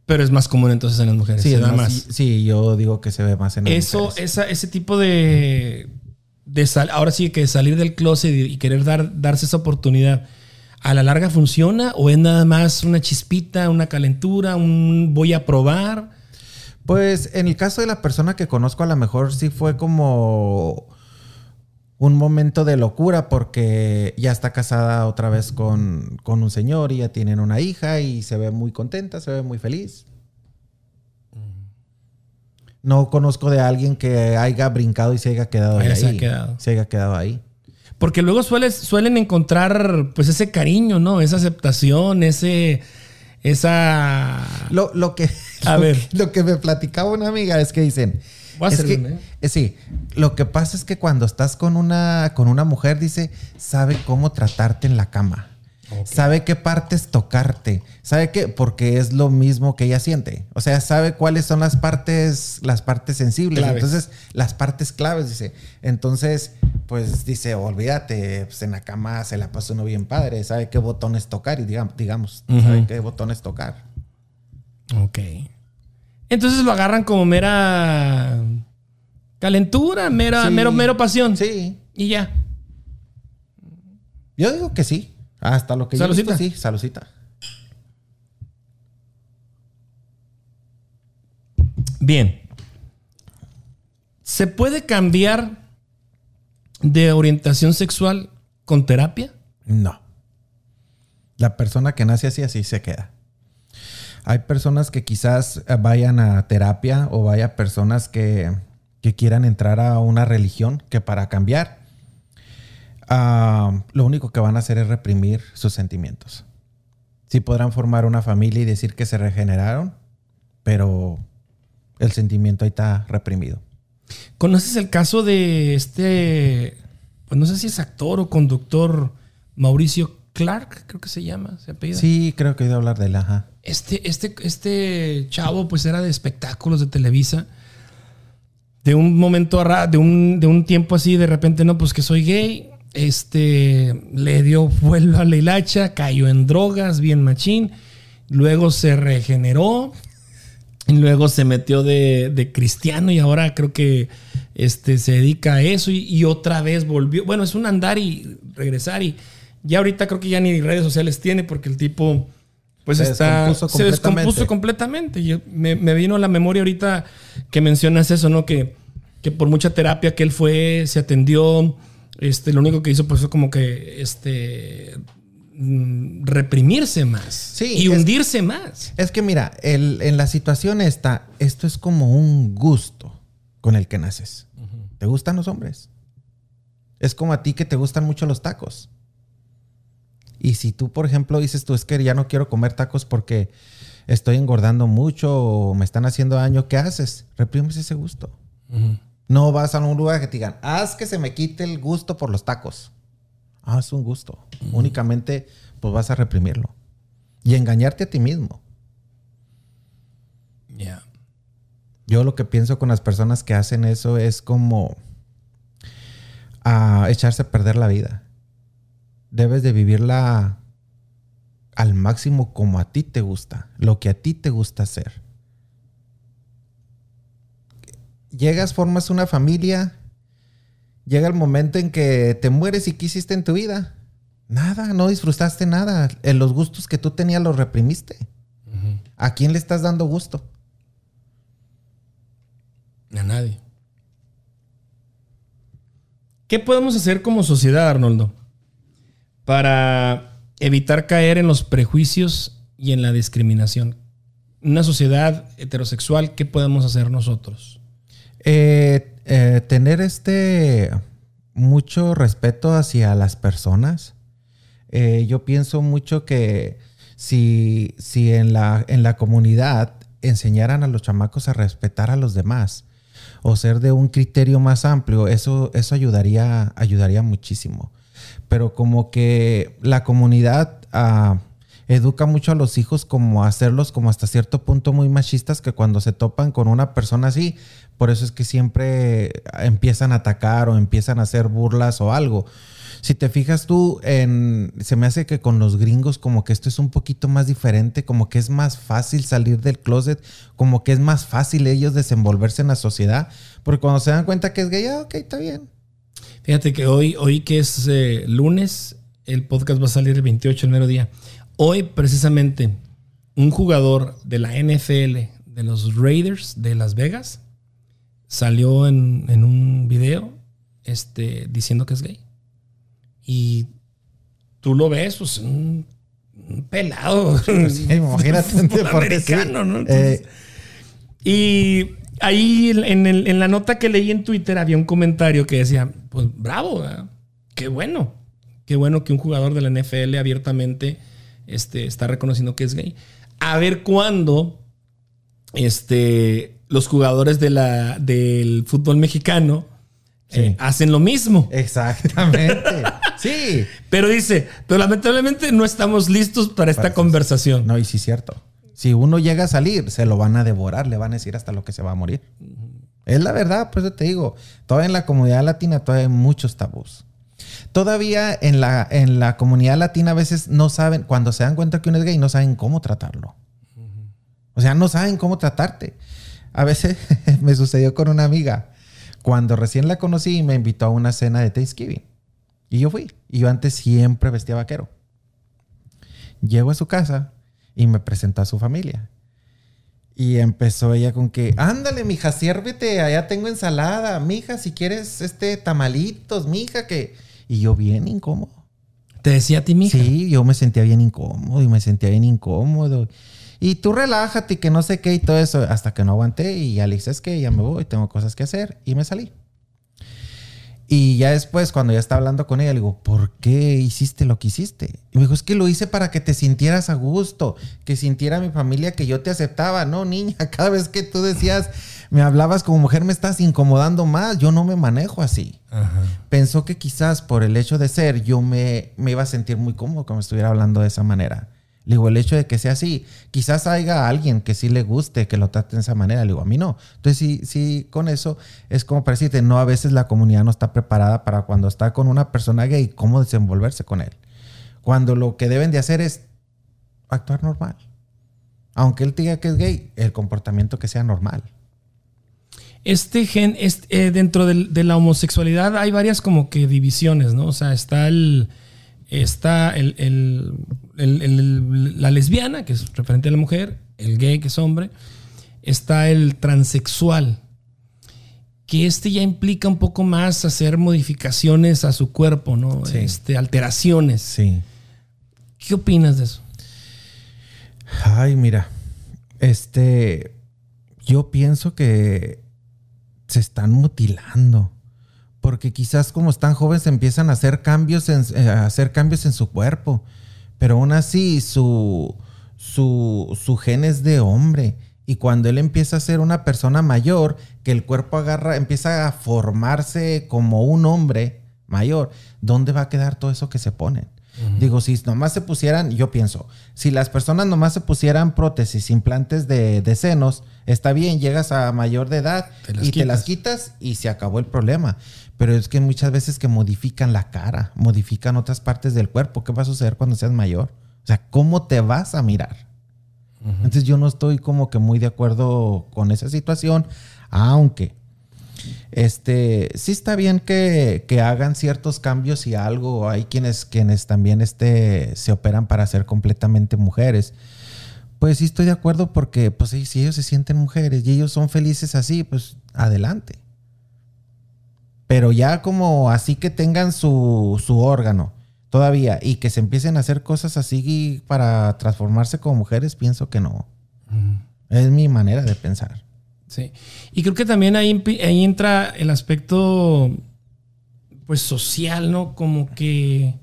Pero es más común entonces en las mujeres. Sí, se es da más- sí, yo digo que se ve más en las Eso, mujeres. esa, ese tipo de, de sal- ahora sí que salir del closet y, y querer dar, darse esa oportunidad, ¿a la larga funciona o es nada más una chispita, una calentura, un voy a probar? Pues en el caso de la persona que conozco, a lo mejor sí fue como un momento de locura porque ya está casada otra vez con, con un señor y ya tienen una hija y se ve muy contenta, se ve muy feliz. No conozco de alguien que haya brincado y se haya quedado ahí. se ha quedado. Se haya quedado ahí. Porque luego sueles, suelen encontrar pues ese cariño, ¿no? Esa aceptación, ese, esa... Lo, lo que, A ver. Lo que me platicaba una amiga es que dicen. Voy a es que, ¿eh? eh, sí, lo que pasa es que cuando estás con una, con una mujer, dice, sabe cómo tratarte en la cama. Sabe qué partes tocarte. Sabe qué, porque es lo mismo que ella siente. O sea, sabe cuáles son las partes, las partes sensibles. Claves. Entonces, las partes claves, dice. Entonces, pues dice, olvídate, pues en la cama se la pasa uno bien padre. Sabe qué botones tocar y digamos, digamos sabe qué botones tocar. Ok. Entonces lo agarran como mera calentura, mera, Sí. mero, mero pasión. Sí. Y ya. Yo digo que sí. Hasta lo que yo he Salucita. visto, sí, salucita. Bien. ¿Se puede cambiar de orientación sexual con terapia? No. La persona que nace así, así se queda. Hay personas que quizás eh, vayan a terapia o vaya personas que, que quieran entrar a una religión que para cambiar, ah, lo único que van a hacer es reprimir sus sentimientos. Sí podrán formar una familia y decir que se regeneraron, pero el sentimiento ahí está reprimido. ¿Conoces el caso de este, pues no sé si es actor o conductor, Mauricio Clark, creo que se llama, se apellida. Sí, creo que he oído hablar de él, ajá. Este, este, este chavo, pues era de espectáculos de Televisa. De un momento, a de un, de un tiempo así, de repente, no, pues que soy gay. Este le dio vuelo a la hilacha, cayó en drogas, bien machín. Luego se regeneró. Y luego se metió de, de cristiano y ahora creo que este, se dedica a eso y, y otra vez volvió. Bueno, es un andar y regresar y ya ahorita creo que ya ni redes sociales tiene porque el tipo pues Se está descompuso se descompuso completamente. Y me, me vino a la memoria ahorita que mencionas eso, ¿no? Que, que por mucha terapia que él fue, se atendió, este, lo único que hizo pues fue como que este mm, reprimirse más Sí, y es- hundirse más. Es que mira, el- en la situación esta, esto es como un gusto con el que naces. ¿Te gustan los hombres? Es como a ti que te gustan mucho los tacos. Y si tú, por ejemplo, dices tú, es que ya no quiero comer tacos porque estoy engordando mucho o me están haciendo daño, ¿qué haces? Reprimes ese gusto. No vas a un lugar que te digan, haz que se me quite el gusto por los tacos. Ah, es un gusto. Únicamente, pues vas a reprimirlo. Y engañarte a ti mismo. Ya. Yo lo que pienso con las personas que hacen eso es como a echarse a perder la vida. Debes de vivirla al máximo como a ti te gusta, lo que a ti te gusta hacer. Llegas, formas una familia, llega el momento en que te mueres y qué hiciste en tu vida. Nada, no disfrutaste nada. En los gustos que tú tenías los reprimiste. ¿A quién le estás dando gusto? A nadie. ¿Qué podemos hacer como sociedad, Arnoldo? Para evitar caer en los prejuicios y en la discriminación. Una sociedad heterosexual, ¿qué podemos hacer nosotros? Eh, eh, tener este mucho respeto hacia las personas. Eh, yo pienso mucho que si, si en, la, en la comunidad enseñaran a los chamacos a respetar a los demás o ser de un criterio más amplio, eso, eso ayudaría, ayudaría muchísimo. Pero como que la comunidad ah, educa mucho a los hijos como hacerlos como hasta cierto punto muy machistas que cuando se topan con una persona así, por eso es que siempre empiezan a atacar o empiezan a hacer burlas o algo. Si te fijas tú, en, se me hace que con los gringos como que esto es un poquito más diferente, como que es más fácil salir del closet, como que es más fácil ellos desenvolverse en la sociedad, porque cuando se dan cuenta que es gay, ah, ok, está bien. Fíjate que hoy, hoy que es eh, lunes, el podcast va a salir el 28, el mero día. Hoy, precisamente, un jugador de la NFL, de los Raiders de Las Vegas, salió en, en un video este, diciendo que es gay. Y tú lo ves, pues, un, un pelado. Sí, imagínate un americano, ¿no? Eh, Y ahí en, el- en la nota que leí en Twitter había un comentario que decía, pues bravo, ¿verdad? qué bueno, qué bueno que un jugador de la NFL abiertamente este, está reconociendo que es gay. A ver cuándo este, los jugadores de la, del fútbol mexicano eh, hacen lo mismo. exactamente. sí. Pero dice, pero lamentablemente no estamos listos para esta Para- conversación. No, y sí es cierto. Si uno llega a salir, se lo van a devorar, le van a decir hasta lo que se va a morir. Es la verdad, pues yo te digo, todavía en la comunidad latina todavía hay muchos tabús. Todavía en la, en la comunidad latina a veces no saben, cuando se dan cuenta que uno es gay, no saben cómo tratarlo. O sea, no saben cómo tratarte. A veces me sucedió con una amiga. Cuando recién la conocí, me invitó a una cena de Thanksgiving. Y yo fui. Y yo antes siempre vestía vaquero. Llego a su casa y me presentó a su familia. Y empezó ella con que, ándale, mija, siérvete, allá tengo ensalada, mija, si quieres este tamalitos, mija, que... Y yo bien incómodo. Te decía a ti, mija. Sí, yo me sentía bien incómodo y me sentía bien incómodo. Y tú relájate, que no sé qué y todo eso, hasta que no aguanté y ya le dije, es que ya me voy, tengo cosas que hacer y me salí. Y ya después, cuando ya estaba hablando con ella, le digo, ¿por qué hiciste lo que hiciste? Y me dijo, es que lo hice para que te sintieras a gusto, que sintiera mi familia que yo te aceptaba. No, niña, cada vez que tú decías, me hablabas como mujer, me estás incomodando más. Yo no me manejo así. Pensó que quizás por el hecho de ser, yo me, me iba a sentir muy cómodo como estuviera hablando de esa manera. Le digo, el hecho de que sea así, quizás haya alguien que sí le guste que lo trate de esa manera. Le digo, a mí no. Entonces, sí, sí, con eso es como para decirte, no, a veces la comunidad no está preparada para cuando está con una persona gay, cómo desenvolverse con él. Cuando lo que deben de hacer es actuar normal. Aunque él diga que es gay, el comportamiento que sea normal. Este gen, este, dentro del- de la homosexualidad hay varias como que divisiones, ¿no? O sea, está el está el- el- el- la lesbiana, que es referente a la mujer, el gay, que es hombre, está el transexual, que este ya implica un poco más hacer modificaciones a su cuerpo, ¿no? Sí. Este, alteraciones. Sí. ¿Qué opinas de eso? Ay, mira, este, yo pienso que se están mutilando. Porque quizás como están jóvenes empiezan a hacer cambios en, eh, a hacer cambios en su cuerpo. Pero aún así su, su, su gen es de hombre. Y cuando él empieza a ser una persona mayor, que el cuerpo agarra, empieza a formarse como un hombre mayor, ¿dónde va a quedar todo eso que se ponen? Digo, si nomás se pusieran, yo pienso, si las personas nomás se pusieran prótesis, implantes de, de senos, está bien, llegas a mayor de edad Te y te las quitas. quitas y se acabó el problema. Pero es que muchas veces que modifican la cara, modifican otras partes del cuerpo. ¿Qué va a suceder cuando seas mayor? O sea, ¿cómo te vas a mirar? Entonces yo no estoy como que muy de acuerdo con esa situación, aunque este sí está bien que, que hagan ciertos cambios y algo. Hay quienes, quienes también este, se operan para ser completamente mujeres. Pues sí estoy de acuerdo porque pues si ellos se sienten mujeres y ellos son felices así, pues adelante. Pero ya como así que tengan su, su órgano todavía y que se empiecen a hacer cosas así para transformarse como mujeres, pienso que no. Es mi manera de pensar. Sí. Y creo que también ahí, ahí entra el aspecto, pues, social, ¿no? Como que...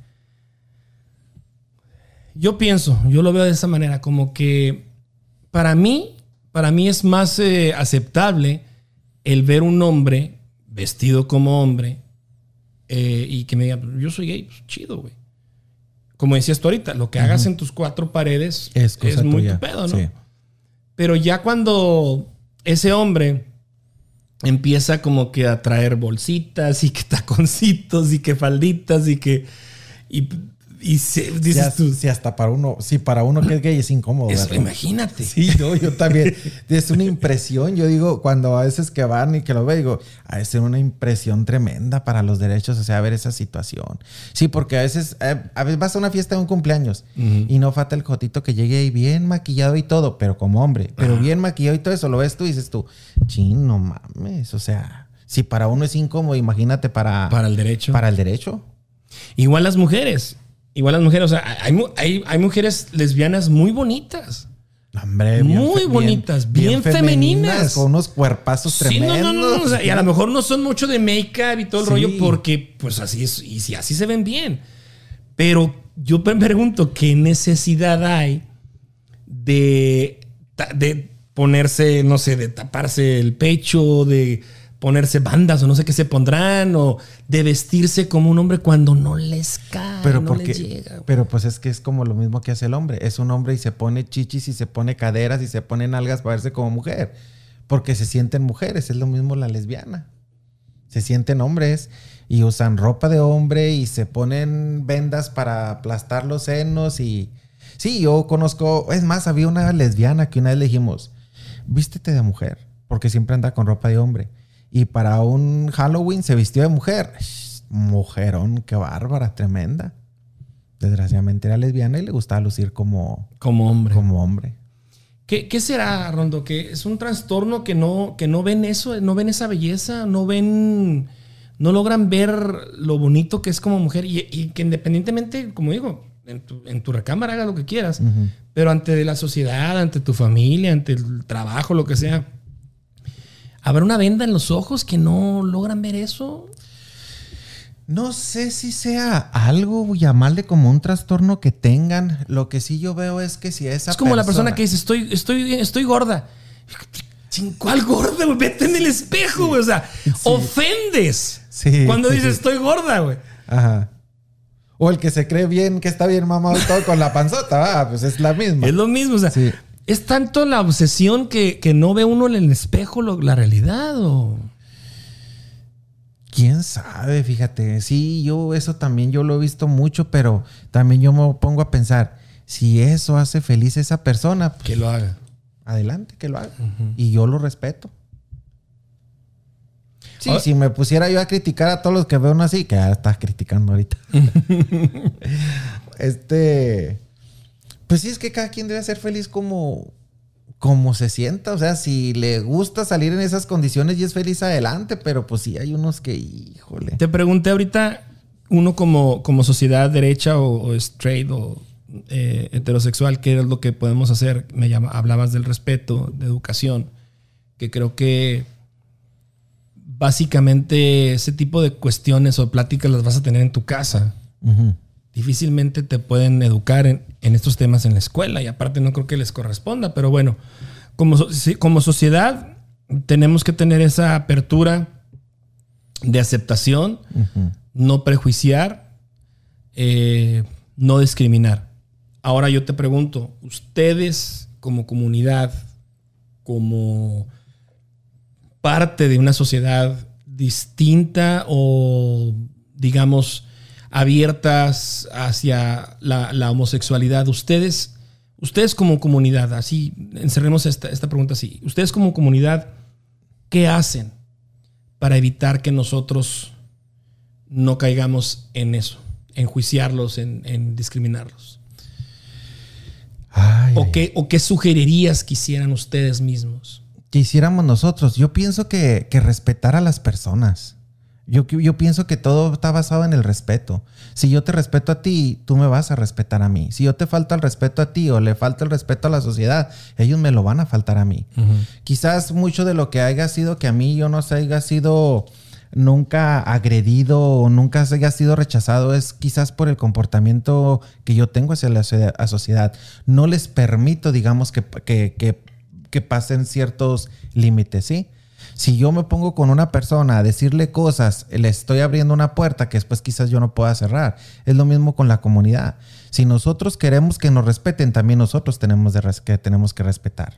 Yo pienso, yo lo veo de esa manera, como que para mí, para mí es más eh, aceptable el ver un hombre vestido como hombre eh, y que me diga, yo soy gay, pues, chido, güey. Como decías tú ahorita, lo que hagas en tus cuatro paredes Es cosa muy tu pedo, ¿no? Sí. Pero ya cuando ese hombre empieza como que a traer bolsitas y que taconcitos y que falditas y que... Y, y se- dices tú, si hasta para uno, si para uno que es gay es incómodo. eso, imagínate. Sí, no, yo también. Es una impresión. Yo digo, cuando a veces que van y que lo veo, digo, de ser una impresión tremenda para los derechos, o sea, ver esa situación. Sí, porque a veces, eh, a veces vas a una fiesta de un cumpleaños y no falta el jotito que llegue ahí bien maquillado y todo, pero como hombre, pero bien maquillado y todo eso, lo ves tú y dices tú, chin, no mames, o sea, si para uno es incómodo, imagínate para, Para el derecho. para el derecho. Igual las mujeres. Igual las mujeres. O sea, hay, hay, hay mujeres lesbianas muy bonitas. Hombre, Muy bonitas, bien femeninas. Con unos cuerpazos Sí, tremendos. no, no, no, o sea, y a lo mejor no son mucho de make-up y todo el Sí. rollo porque pues así es, y si así se ven bien. Pero yo me pregunto, ¿qué necesidad hay de, de ponerse, no sé, de taparse el pecho, de ponerse bandas o no sé qué se pondrán, o de vestirse como un hombre cuando no les cae, Pero no porque, les llega? pero pues es que es como lo mismo que hace el hombre. Es un hombre y se pone chichis y se pone caderas y se pone nalgas para verse como mujer. Porque se sienten mujeres. Es lo mismo la lesbiana. Se sienten hombres y usan ropa de hombre y se ponen vendas para aplastar los senos y... Sí, yo conozco... Es más, había una lesbiana que una vez le dijimos, vístete de mujer, porque siempre anda con ropa de hombre. Y para un Halloween se vistió de mujer. Mujerón, qué bárbara, tremenda. Desgraciadamente era lesbiana y le gustaba lucir como, Como hombre. como hombre. ¿Qué, qué será, Rondo? ¿Que es un trastorno que no, que no ven eso, no ven esa belleza, no ven, no logran ver lo bonito que es como mujer y, y que independientemente, como digo, en tu, en tu recámara haga lo que quieras, pero ante la sociedad, ante tu familia, ante el trabajo, lo que sea, ¿habrá una venda en los ojos que no logran ver eso? No sé si sea algo, llamarle como un trastorno que tengan. Lo que sí yo veo es que si esa Es como la persona que dice, estoy, estoy, estoy gorda. ¿Cuál gorda, güey? Vete en el espejo, güey. O sea, ofendes. Sí. Cuando dices, estoy gorda, güey. Ajá. O el que se cree bien, que está bien mamado todo con la panzota, va, pues es la misma. Es lo mismo, o sea, Sí. Es tanto la obsesión que, que no ve uno en el espejo lo- la realidad, o... ¿Quién sabe? Fíjate, sí, yo eso también yo lo he visto mucho, pero también yo me pongo a pensar, si eso hace feliz a esa persona, Que lo haga. adelante, que lo haga. Y yo lo respeto. Sí, si me pusiera yo a criticar a todos los que veo así, que ya estás criticando ahorita. este. Pues sí, es que cada quien debe ser feliz como, como se sienta. O sea, si le gusta salir en esas condiciones y es feliz adelante, pero pues sí hay unos que, híjole. Te pregunté ahorita, uno como, como sociedad derecha o, o straight o eh, heterosexual, ¿qué es lo que podemos hacer? Me llama, hablabas del respeto, de educación, que creo que básicamente ese tipo de cuestiones o pláticas las vas a tener en tu casa. Difícilmente te pueden educar en, en estos temas en la escuela y aparte no creo que les corresponda, pero bueno, como, como sociedad tenemos que tener esa apertura de aceptación, no prejuiciar, eh, no discriminar. Ahora yo te pregunto, ustedes como comunidad, como parte de una sociedad distinta o, digamos, abiertas hacia la, la homosexualidad, ustedes, ustedes como comunidad, así, encerremos esta, esta pregunta así, ustedes como comunidad, ¿qué hacen para evitar que nosotros no caigamos en eso, en juiciarlos, en, en discriminarlos? Ay, ¿O qué, ¿O qué sugerirías que hicieran ustedes mismos? que hiciéramos nosotros. Yo pienso que, que respetar a las personas. Yo, yo pienso que todo está basado en el respeto. Si yo te respeto a ti, tú me vas a respetar a mí. Si yo te falta el respeto a ti o le falta el respeto a la sociedad, ellos me lo van a faltar a mí. Quizás mucho de lo que haya sido que a mí yo no se haya sido nunca agredido o nunca se haya sido rechazado es quizás por el comportamiento que yo tengo hacia la sociedad. No les permito, digamos, que, que, que- que pasen ciertos límites, ¿sí? Si yo me pongo con una persona a decirle cosas, le estoy abriendo una puerta que después quizás yo no pueda cerrar. Es lo mismo con la comunidad. Si nosotros queremos que nos respeten, también nosotros tenemos, que respetar.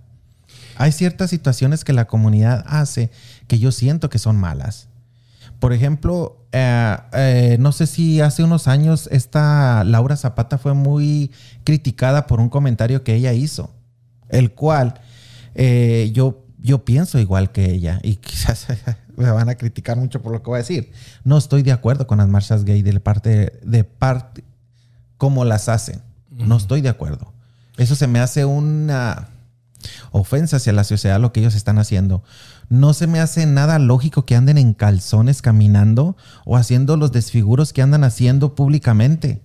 Hay ciertas situaciones que la comunidad hace que yo siento que son malas. Por ejemplo, eh, eh, no sé si hace unos años esta Laura Zapata fue muy criticada por un comentario que ella hizo, el cual eh, yo, yo pienso igual que ella y quizás me van a criticar mucho por lo que voy a decir. No estoy de acuerdo con las marchas gay de parte de parte como las hacen. No estoy de acuerdo. Eso se me hace una ofensa hacia la sociedad lo que ellos están haciendo. No se me hace nada lógico que anden en calzones caminando o haciendo los desfiguros que andan haciendo públicamente.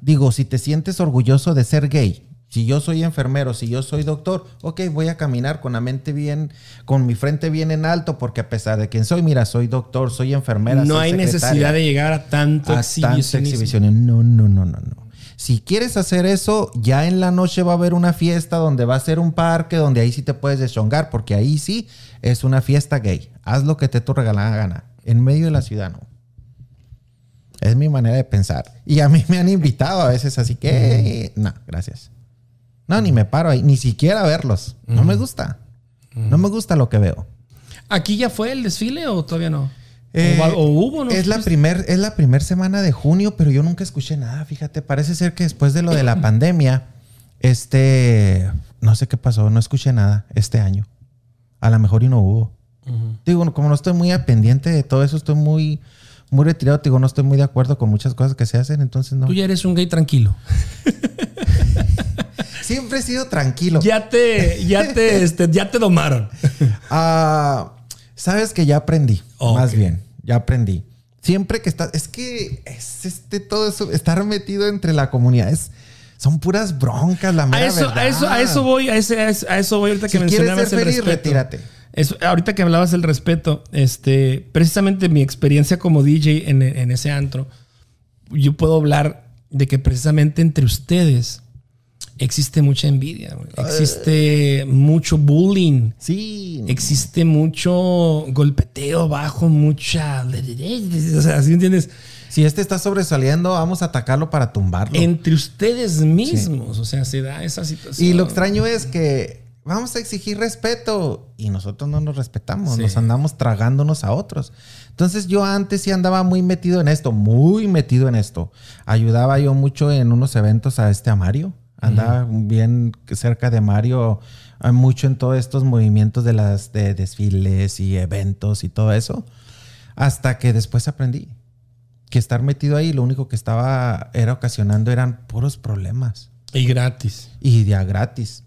Digo, si te sientes orgulloso de ser gay, si yo soy enfermero, si yo soy doctor, ok, voy a caminar con la mente bien, con mi frente bien en alto, porque a pesar de quién soy, mira, soy doctor, soy enfermera. No soy hay necesidad de llegar a tanto a exhibición. No, no, no, no, no. Si quieres hacer eso, ya en la noche va a haber una fiesta donde va a ser un parque, donde ahí sí te puedes deschongar, porque ahí sí es una fiesta gay. Haz lo que te tu regalada gana. En medio de la ciudad, no. Es mi manera de pensar. Y a mí me han invitado a veces, así que, no, gracias. No, ni me paro ahí, ni siquiera a verlos. No me gusta. No me gusta lo que veo. ¿Aquí ya fue el desfile o todavía no? Eh, o, o hubo, ¿no? Es la primer, es la primera semana de junio, pero yo nunca escuché nada. Fíjate, parece ser que después de lo de la pandemia, este, no sé qué pasó, no escuché nada este año. A lo mejor y no hubo. Digo, como no estoy muy al pendiente de todo eso, estoy muy, muy retirado. Digo, no estoy muy de acuerdo con muchas cosas que se hacen, entonces no. Tú ya eres un gay tranquilo. Siempre he sido tranquilo. Ya te, ya te, este, ya te domaron. Ah, Sabes que ya aprendí, más bien, ya aprendí. Siempre que estás, es que es este todo eso, estar metido entre la comunidad, es, son puras broncas, la A mera eso, verdad. a eso, a eso voy, a, ese- a eso- a voy ahorita Si que quieres mencionabas ser el feliz, retírate. Es, ahorita que hablabas del respeto, este, precisamente mi experiencia como DJ en, en ese antro, yo puedo hablar de que precisamente entre ustedes existe mucha envidia, güey. existe mucho bullying, Sí. existe mucho golpeteo bajo, mucha... O sea, ¿sí entiendes? Si este está sobresaliendo, vamos a atacarlo para tumbarlo. Entre ustedes mismos, o sea, se da esa situación. Y lo extraño es que vamos a exigir respeto y nosotros no nos respetamos, Sí. nos andamos tragándonos a otros. Entonces yo antes sí andaba muy metido en esto, muy metido en esto. Ayudaba yo mucho en unos eventos a este a Mario. Andaba bien cerca de Mario, eh, mucho en todos estos movimientos de las de desfiles y eventos y todo eso. Hasta que después aprendí que estar metido ahí lo único que estaba era ocasionando eran puros problemas Y gratis. y ya gratis.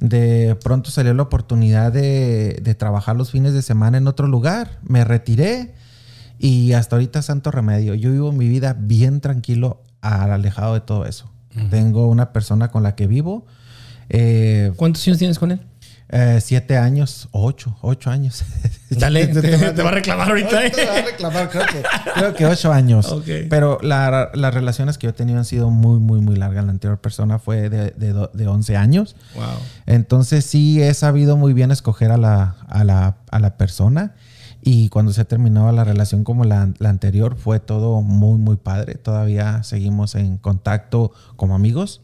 De pronto salió la oportunidad de, de trabajar los fines de semana en otro lugar. Me retiré y hasta ahorita santo remedio. Yo vivo mi vida bien tranquilo, al- alejado de todo eso. Tengo una persona con la que vivo. eh, ¿Cuántos años tienes con él? Eh, siete años, ocho, ocho años. Dale, te, te va a reclamar ahorita. ¿eh? Te va a reclamar, creo que, creo que ocho años. Ok. Pero la- las relaciones que yo he tenido han sido muy, muy, muy largas. La anterior persona fue de, de, de 11 años. Wow. Entonces sí he sabido muy bien escoger a la, a la, a la persona. Y cuando se terminó la relación como la, la anterior, fue todo muy, muy padre. Todavía seguimos en contacto como amigos.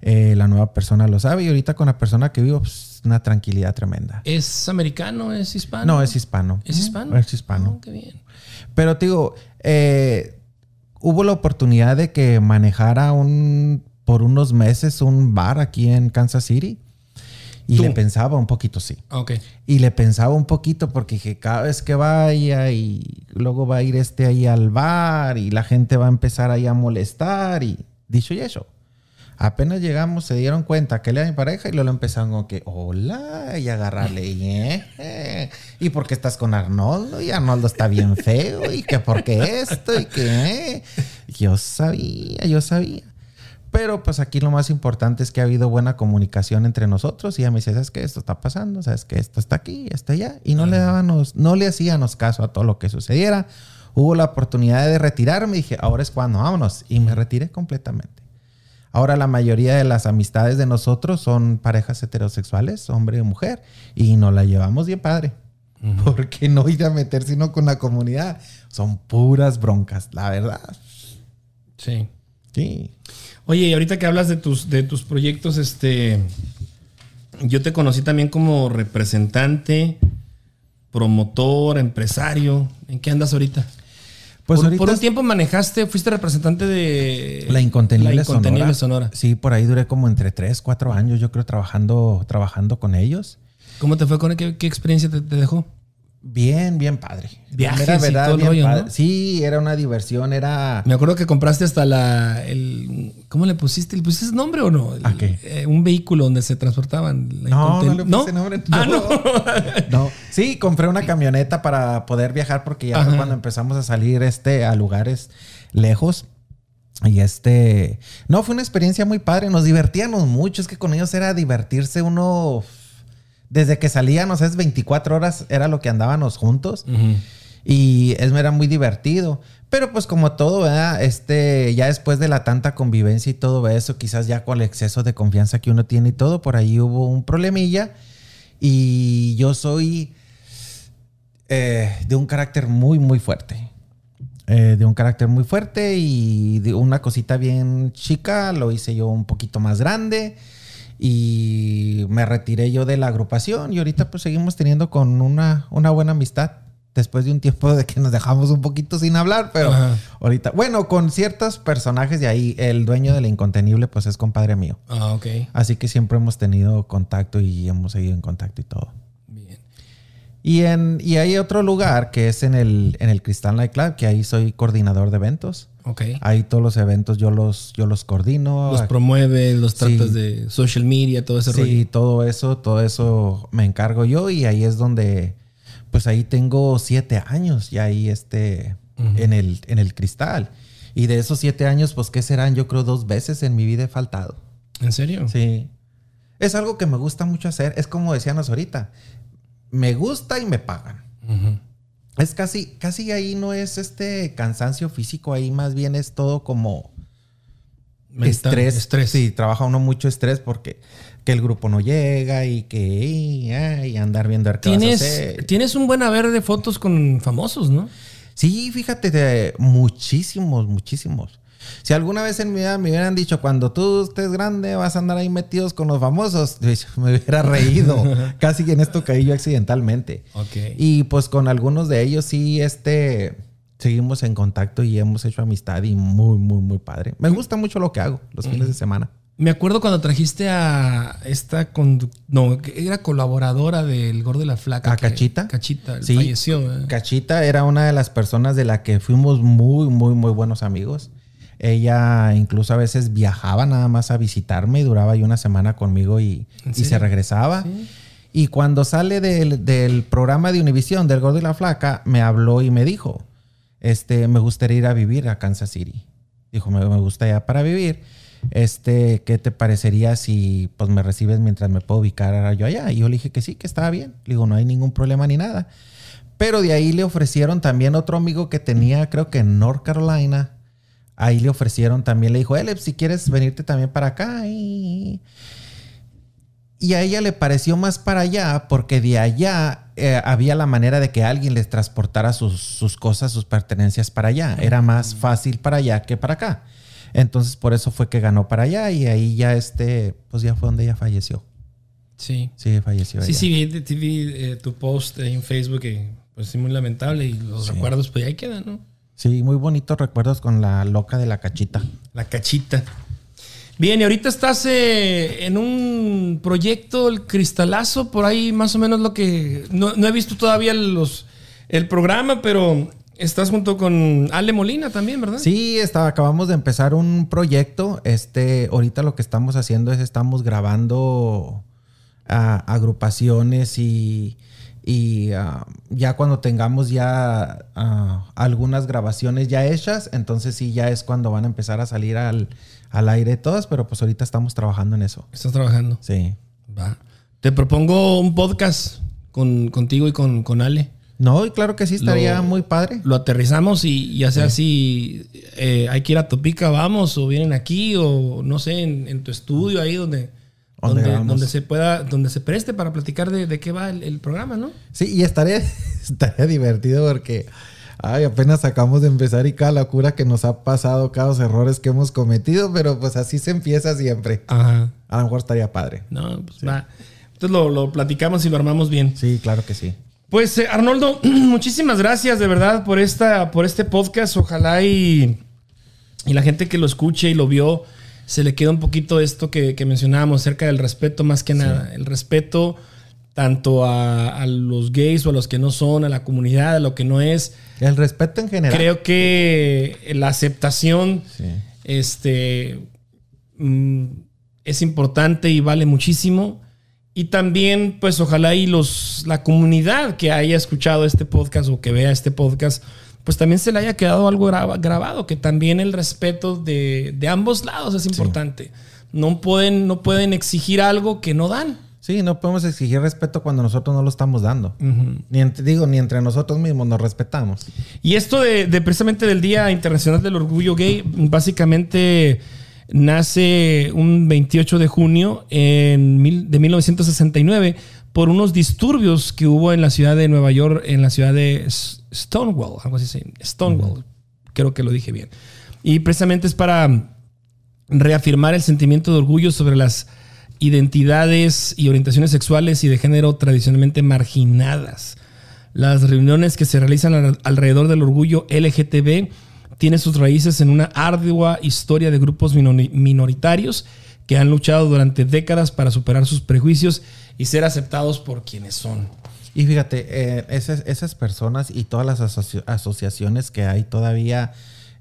Eh, la nueva persona lo sabe. Y ahorita con la persona que vivo, pues, una tranquilidad tremenda. ¿Es americano? ¿Es hispano? No, es hispano. ¿Es hispano? Es hispano. Oh, qué bien. Pero te digo, eh, hubo la oportunidad de que manejara un, por unos meses un bar aquí en Kansas City. Y ¿Tú? le pensaba un poquito, sí. Ah, Ok. Y le pensaba un poquito porque dije, cada vez que vaya y luego va a ir este ahí al bar y la gente va a empezar ahí a molestar y dicho y eso. Apenas llegamos se dieron cuenta que él era mi pareja y luego lo empezaron como que, hola, y agarrarle, y, eh, eh, y por qué estás con Arnoldo, y Arnoldo está bien feo, y que por qué esto, y que, eh. yo sabía, yo sabía. Pero pues aquí lo más importante es que ha habido buena comunicación entre nosotros y ella me dice, ¿sabes qué? Esto está pasando, ¿sabes qué? Esto está aquí, esto allá. Y no le dábamos, no le hacíamos caso a todo lo que sucediera. Hubo la oportunidad de retirarme y dije, ahora es cuando, vámonos. Y me retiré completamente. Ahora la mayoría de las amistades de nosotros son parejas heterosexuales, hombre y mujer, y nos la llevamos bien padre. Porque no ir a meter sino con la comunidad. Son puras broncas, la verdad. Sí. Sí. Oye, y ahorita que hablas de tus, de tus proyectos, este. Yo te conocí también como representante, promotor, empresario. ¿En qué andas ahorita? Pues por, ahorita por un tiempo manejaste, fuiste representante de La Incontenible, La Incontenible Sonora. Sonora. Sí, por ahí duré como entre 3, 4 años, yo creo, trabajando, trabajando con ellos. ¿Cómo te fue con él? ¿Qué, qué experiencia te, te dejó? Bien, bien padre. Viajes Era y todo el rollo, padre. ¿no? Sí, era una diversión, era... Me acuerdo que compraste hasta la. El, ¿Cómo le pusiste? ¿Le pusiste nombre o no? El- ¿A qué? eh, un vehículo donde se transportaban. No, no le puse nombre. Ah, No. no. No, sí, compré una camioneta para poder viajar porque ya Ajá. cuando empezamos a salir este, a lugares lejos. Y este, no, fue una experiencia muy padre, nos divertíamos mucho, es que con ellos era divertirse uno, desde que salíamos, es 24 horas, era lo que andábamos juntos. Y es, era muy divertido. Pero pues como todo, ¿verdad? Este, ya después de la tanta convivencia y todo eso, quizás ya con el exceso de confianza que uno tiene y todo, por ahí hubo un problemilla. Y yo soy eh, de un carácter muy, muy fuerte. Eh, de un carácter muy fuerte y de una cosita bien chica, lo hice yo un poquito más grande y me retiré yo de la agrupación y ahorita pues seguimos teniendo con una, una buena amistad después de un tiempo de que nos dejamos un poquito sin hablar, pero Ajá. ahorita, bueno, con ciertos personajes de ahí, el dueño del incontenible pues es compadre mío. Ah, ok. Así que siempre hemos tenido contacto y hemos seguido en contacto y todo. Y, en, y hay otro lugar que es en el, en el Crystal Night Club, que ahí soy coordinador de eventos. Ok. Ahí todos los eventos yo los, yo los coordino. Los promueves, los Sí. tratas de social media, todo ese Sí, rollo. todo eso, todo eso me encargo yo y ahí es donde, pues ahí tengo siete años y ahí este, en, el, en el cristal. Y de esos siete años, pues, ¿qué serán? Yo creo dos veces en mi vida he faltado. ¿En serio? Sí. Es algo que me gusta mucho hacer. Es como decíamos ahorita. Me gusta y me pagan. Es casi, casi ahí no es este cansancio físico, ahí más bien es todo como Mental, estrés. estrés. Sí, trabaja uno mucho estrés porque que el grupo no llega y que y, andar viendo qué vas a Tienes, hacer. tienes un buen haber de fotos con famosos, ¿no? Sí, fíjate, de muchísimos, muchísimos. Si alguna vez en mi vida me hubieran dicho, cuando tú estés grande vas a andar ahí metidos con los famosos, me hubiera reído. Casi en esto caí yo accidentalmente. Y pues con algunos de ellos sí, este, seguimos en contacto y hemos hecho amistad y muy, muy, muy padre. Me gusta mucho lo que hago los fines de semana. Me acuerdo cuando trajiste a esta no, era colaboradora del Gordo de la Flaca. ¿A que- Cachita? Cachita, Sí. falleció. ¿eh? Cachita era una de las personas de la que fuimos muy, muy, muy buenos amigos. Ella incluso a veces viajaba nada más a visitarme y duraba ahí una semana conmigo y, ¿En y se regresaba. Sí. Y cuando sale del, del programa de Univisión, del Gordo y la Flaca, me habló y me dijo, este, me gustaría ir a vivir a Kansas City. Dijo, me, me gusta ya para vivir. Este, ¿qué te parecería si pues me recibes mientras me puedo ubicar yo allá? Y yo le dije que sí, que estaba bien. Le digo, no hay ningún problema ni nada. Pero de ahí le ofrecieron también otro amigo que tenía, creo que en North Carolina. Ahí le ofrecieron también, le dijo, Elep, si quieres venirte también para acá. Y, y a ella le pareció más para allá porque de allá eh, había la manera de que alguien les transportara sus, sus cosas, sus pertenencias para allá. Era más fácil para allá que para acá. Entonces por eso fue que ganó para allá y ahí ya este, pues ya fue donde ella falleció. Sí. Sí, falleció. Sí, ella. sí, vi, vi, eh, tu post en Facebook y pues sí, muy lamentable y los Sí. recuerdos pues ahí quedan, ¿no? Sí, muy bonitos recuerdos con la loca de la cachita. La cachita. Bien, y ahorita estás eh, en un proyecto, el Cristalazo, por ahí más o menos lo que... No, no he visto todavía los, el programa, pero estás junto con Ale Molina también, ¿verdad? Sí, está, acabamos de empezar un proyecto. Este, ahorita lo que estamos haciendo es estamos grabando agrupaciones y, y, ah, ya cuando tengamos ya ah, algunas grabaciones ya hechas, entonces sí ya es cuando van a empezar a salir al, al aire todas, pero pues ahorita estamos trabajando en eso. Estás trabajando. Sí. Va. Te propongo un podcast con, contigo y con, con Ale. No, y claro que sí, estaría Lo- muy padre. Lo aterrizamos y ya sea si eh, hay que ir a Topica, vamos, o vienen aquí, o no sé, en, en tu estudio ahí donde, Donde donde, se pueda, donde se preste para platicar de, de qué va el, el programa, ¿no? Sí, y estaría, estaría divertido porque ay, apenas acabamos de empezar y cada locura que nos ha pasado, cada los errores que hemos cometido, pero pues así se empieza siempre. Ajá. A lo mejor estaría padre. No, pues va. Entonces lo, lo platicamos y lo armamos bien. Sí, claro que sí. Pues eh, Arnoldo, muchísimas gracias de verdad por esta, por este podcast. Ojalá y, y la gente que lo escuche y lo vio se le queda un poquito esto que, que mencionábamos acerca del respeto más que nada. El respeto tanto a, a los gays o a los que no son, a la comunidad, a lo que no es. El respeto en general. Creo que la aceptación Sí. este, mm, es importante y vale muchísimo. Y también, pues ojalá y los, la comunidad que haya escuchado este podcast o que vea este podcast, pues también se le haya quedado algo graba- grabado, que también el respeto de, de ambos lados es importante. No, pueden, no pueden exigir algo que no dan. Sí, no podemos exigir respeto cuando nosotros no lo estamos dando. Ni entre, digo, ni entre nosotros mismos nos respetamos. Y esto de, de precisamente del Día Internacional del Orgullo Gay, básicamente nace un 28 de junio en mil- de 1969 por unos disturbios que hubo en la ciudad de Nueva York, en la ciudad de Stonewall, algo así, Stonewall, creo que lo dije bien. Y precisamente es para reafirmar el sentimiento de orgullo sobre las identidades y orientaciones sexuales y de género tradicionalmente marginadas. Las reuniones que se realizan al- alrededor del orgullo LGTB tienen sus raíces en una ardua historia de grupos minori- minoritarios que han luchado durante décadas para superar sus prejuicios y ser aceptados por quienes son. Y fíjate, eh, esas, esas personas y todas las asoci- asociaciones que hay todavía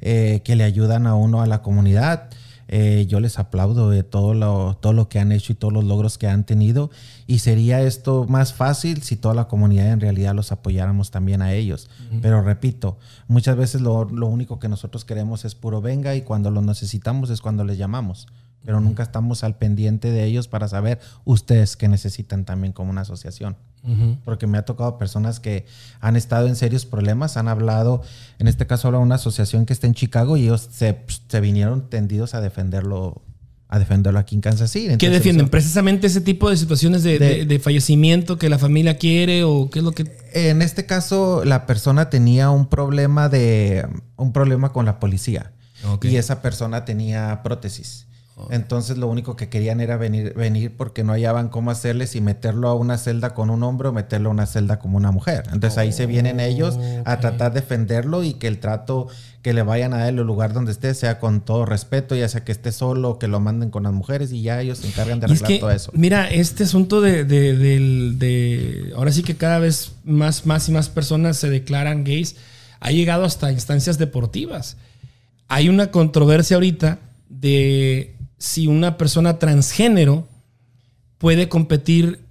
eh, que le ayudan a uno a la comunidad, eh, yo les aplaudo de todo lo, todo lo que han hecho y todos los logros que han tenido. Y sería esto más fácil si toda la comunidad en realidad los apoyáramos también a ellos. Pero repito, muchas veces lo, lo único que nosotros queremos es puro venga y cuando lo necesitamos es cuando les llamamos. Pero nunca estamos al pendiente de ellos para saber ustedes qué necesitan también como una asociación. Porque me ha tocado personas que han estado en serios problemas, han hablado, en este caso habla una asociación que está en Chicago y ellos se, se vinieron tendidos a defenderlo a defenderlo aquí en Kansas City. ¿Qué defienden? eso- ¿Precisamente ese tipo de situaciones de, De- de- de fallecimiento que la familia quiere o qué es lo que...? En este caso, la persona tenía un problema de un problema con la policía Ok. y esa persona tenía prótesis. Entonces lo único que querían era venir, venir porque no hallaban cómo hacerle si meterlo a una celda con un hombre o meterlo a una celda como una mujer. Entonces ahí se vienen ellos a tratar de defenderlo y que el trato que le vayan a dar en el lugar donde esté sea con todo respeto, ya sea que esté solo o que lo manden con las mujeres y ya ellos se encargan de Y es arreglar que, todo eso. mira, este asunto de, de- de- Ahora sí que cada vez más, más y más personas se declaran gays. Ha llegado hasta instancias deportivas. Hay una controversia ahorita de si una persona transgénero puede competir.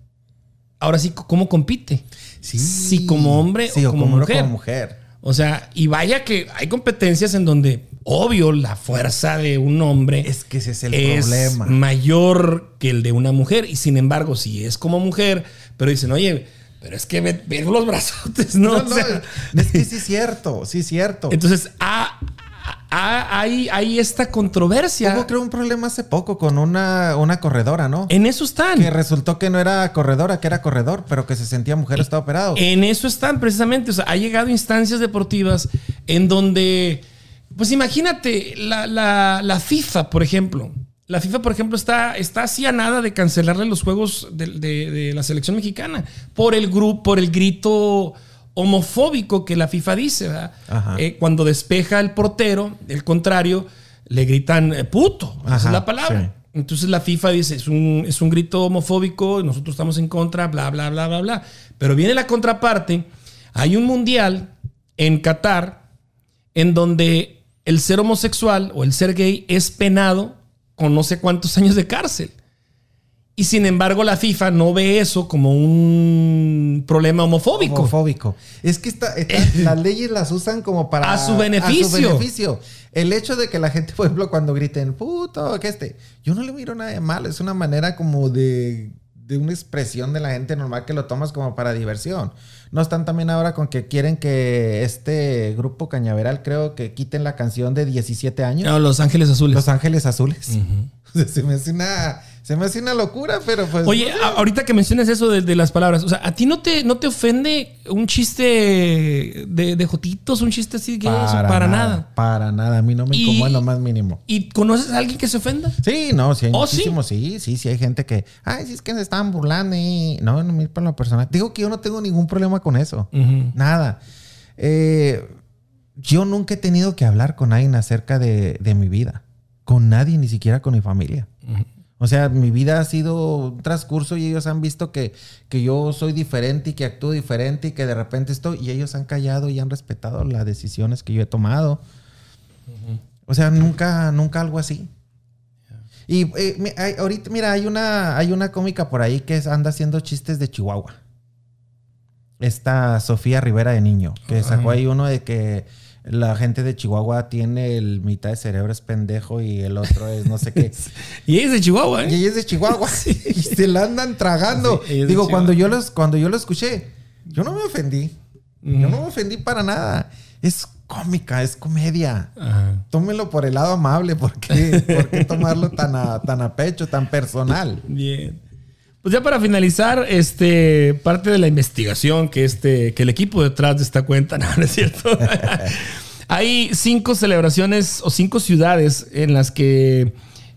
Ahora sí, ¿cómo compite? Si como hombre Sí, o como mujer. como mujer. O sea, y vaya que hay competencias en donde, obvio, la fuerza de un hombre Es que ese es el es problema. mayor que el de una mujer. Y sin embargo, si es como mujer, pero dicen, oye, pero es que ve, ve los brazotes, ¿no? No, O sea, es que sí es cierto, sí es cierto. entonces, ah, ah, hay, hay esta controversia. Hubo creo un problema hace poco con una, una corredora, ¿no? En eso están. Que resultó que no era corredora, que era corredor, pero que se sentía mujer, está operado. En eso están precisamente. O sea, ha llegado instancias deportivas en donde, pues imagínate, la, la- la FIFA, por ejemplo. La FIFA, por ejemplo, está, está así a nada de cancelarle los juegos de, de- de la selección mexicana por el grupo, por el grito homofóbico que la FIFA dice, ¿verdad? Eh, cuando despeja el portero, el contrario, le gritan eh, puto. Esa es la palabra. sí. Entonces la FIFA dice, es un, es un grito homofóbico, nosotros estamos en contra, bla, bla, bla, bla, bla. Pero viene la contraparte, hay un mundial en Qatar en donde el ser homosexual o el ser gay es penado con no sé cuántos años de cárcel. Y sin embargo la FIFA no ve eso como un problema homofóbico. Homofóbico. Es que está- las leyes las usan como para... A su beneficio. a su beneficio. El hecho de que la gente, por ejemplo, cuando griten, puto, que este, yo no le miro nada de malo. Es una manera como de, de una expresión de la gente normal que lo tomas como para diversión. No están también ahora con que quieren que este grupo cañaveral, creo que quiten la canción de 17 años. No, Los Ángeles Azules. Los Ángeles Azules. Sea, se me hace una, se me hace una locura, pero pues. Oye, a- ahorita que mencionas eso de, de las palabras, o sea, ¿a ti no te, no te ofende un chiste de, de jotitos, un chiste así que eso? Para nada. Para nada. A mí no me incomoda lo más mínimo. ¿Y conoces a alguien que se ofenda? Sí, no, sí hay ¿Oh, sí? muchísimos, sí? sí, sí, hay gente que, ay, sí es que se estaban burlando y no, no me por la persona. Digo que yo no tengo ningún problema con eso. Nada. Eh, yo nunca he tenido que hablar con alguien acerca de, de mi vida. Con nadie, ni siquiera con mi familia. O sea, mi vida ha sido un transcurso y ellos han visto que, que yo soy diferente y que actúo diferente y que de repente estoy... Y ellos han callado y han respetado las decisiones que yo he tomado. O sea, nunca, nunca algo así. Y eh, hay- ahorita, mira, hay una, hay una cómica por ahí que anda haciendo chistes de Chihuahua. Esta Sofía Rivera de Niño, que sacó ahí uno de que la gente de Chihuahua tiene el mitad de cerebro es pendejo y el otro es no sé qué. Y es de Chihuahua, Y ¿eh? ella es de Chihuahua. Y se la andan tragando. Sí, ella Digo, cuando yo, los, cuando yo lo escuché, yo no me ofendí. Yo no me ofendí para nada. Es cómica, es comedia. Ajá. Tómelo por el lado amable. ¿Por qué, ¿Por qué tomarlo tan a, tan a pecho, tan personal? Bien. Pues ya para finalizar, este, parte de la investigación que, este, que el equipo detrás de esta cuenta, no, no es cierto. Hay cinco celebraciones o cinco ciudades en las que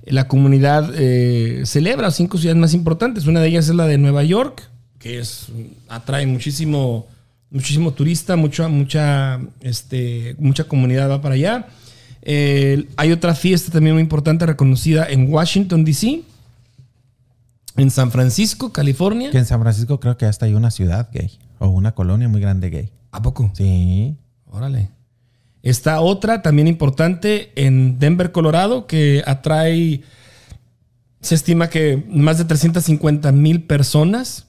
la comunidad eh, celebra, cinco ciudades más importantes. Una de ellas es la de Nueva York, que es, atrae muchísimo, muchísimo turista, mucha, mucha, este, mucha comunidad va para allá. Eh, hay otra fiesta también muy importante reconocida en Washington, D.C., en San Francisco, California. Que en San Francisco creo que hasta hay una ciudad gay. O una colonia muy grande gay. ¿A poco? Sí. Órale. Está otra también importante en Denver, Colorado, que atrae, se estima que más de 350 mil personas.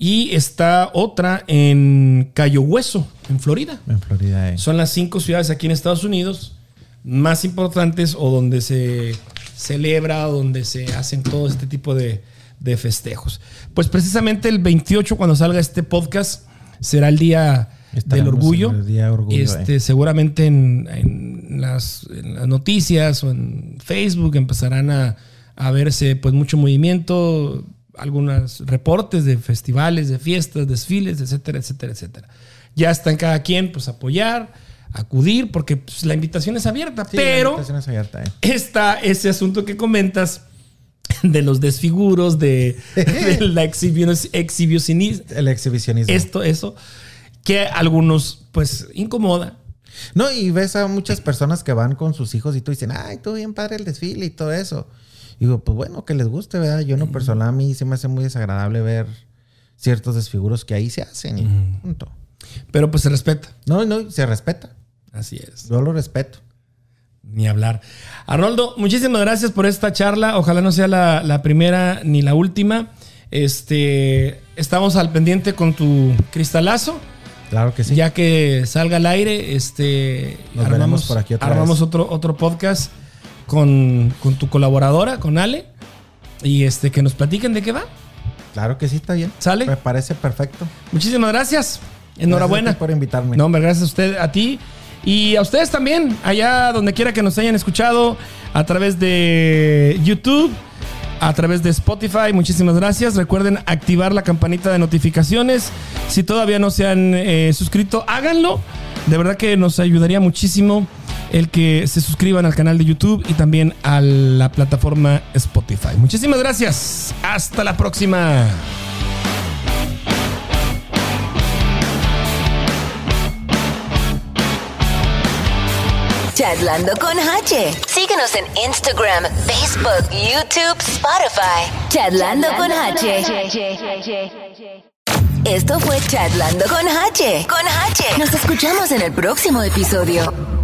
Y está otra en Cayo Hueso, en Florida. En Florida. eh. Son las cinco ciudades aquí en Estados Unidos más importantes o donde se celebra, donde se hacen todo este tipo de, de festejos. Pues precisamente el 28, cuando salga este podcast, será el día del orgullo. el día orgullo, este, eh. Seguramente en, en las, en las noticias o en Facebook empezarán a, a verse pues mucho movimiento, algunos reportes de festivales, de fiestas, desfiles, etcétera, etcétera, etcétera. Ya está en cada quien pues apoyar, acudir, porque pues, la invitación es abierta, Sí, pero invitación es abierta, eh. está ese asunto que comentas de los desfiguros, de, de la exhibicionismo, El exhibicionismo. esto, eso, que a algunos pues incomoda. No, y ves a muchas personas que van con sus hijos y tú dicen, ay, tú bien padre el desfile y todo eso. Y digo, pues bueno, que les guste, ¿verdad? Yo en lo personal a mí se me hace muy desagradable ver ciertos desfiguros que ahí se hacen y punto. Pero pues se respeta. No, no, se respeta. Así es. Yo lo respeto. Ni hablar. Arnoldo, muchísimas gracias por esta charla. Ojalá no sea la, la primera ni la última. Este, estamos al pendiente con tu cristalazo. Claro que sí. Ya que salga al aire, este, Nos veremos por aquí otra armamos vez. otro, otro podcast con, con tu colaboradora, con Ale. Y este, que nos platiquen de qué va. Claro que sí, está bien. ¿Sale? Me parece perfecto. Muchísimas gracias. Gracias Enhorabuena. ti por invitarme. No, hombre, gracias a usted, a ti. Y a ustedes también, allá donde quiera que nos hayan escuchado, a través de YouTube, a través de Spotify. Muchísimas gracias. Recuerden activar la campanita de notificaciones. Si todavía no se han eh, suscrito, háganlo. De verdad que nos ayudaría muchísimo el que se suscriban al canal de YouTube y también a la plataforma Spotify. Muchísimas gracias. Hasta la próxima. Charlando con H. Síguenos en Instagram, Facebook, YouTube, Spotify. Charlando con H. Esto fue Charlando con H. Con H. Nos escuchamos en el próximo episodio.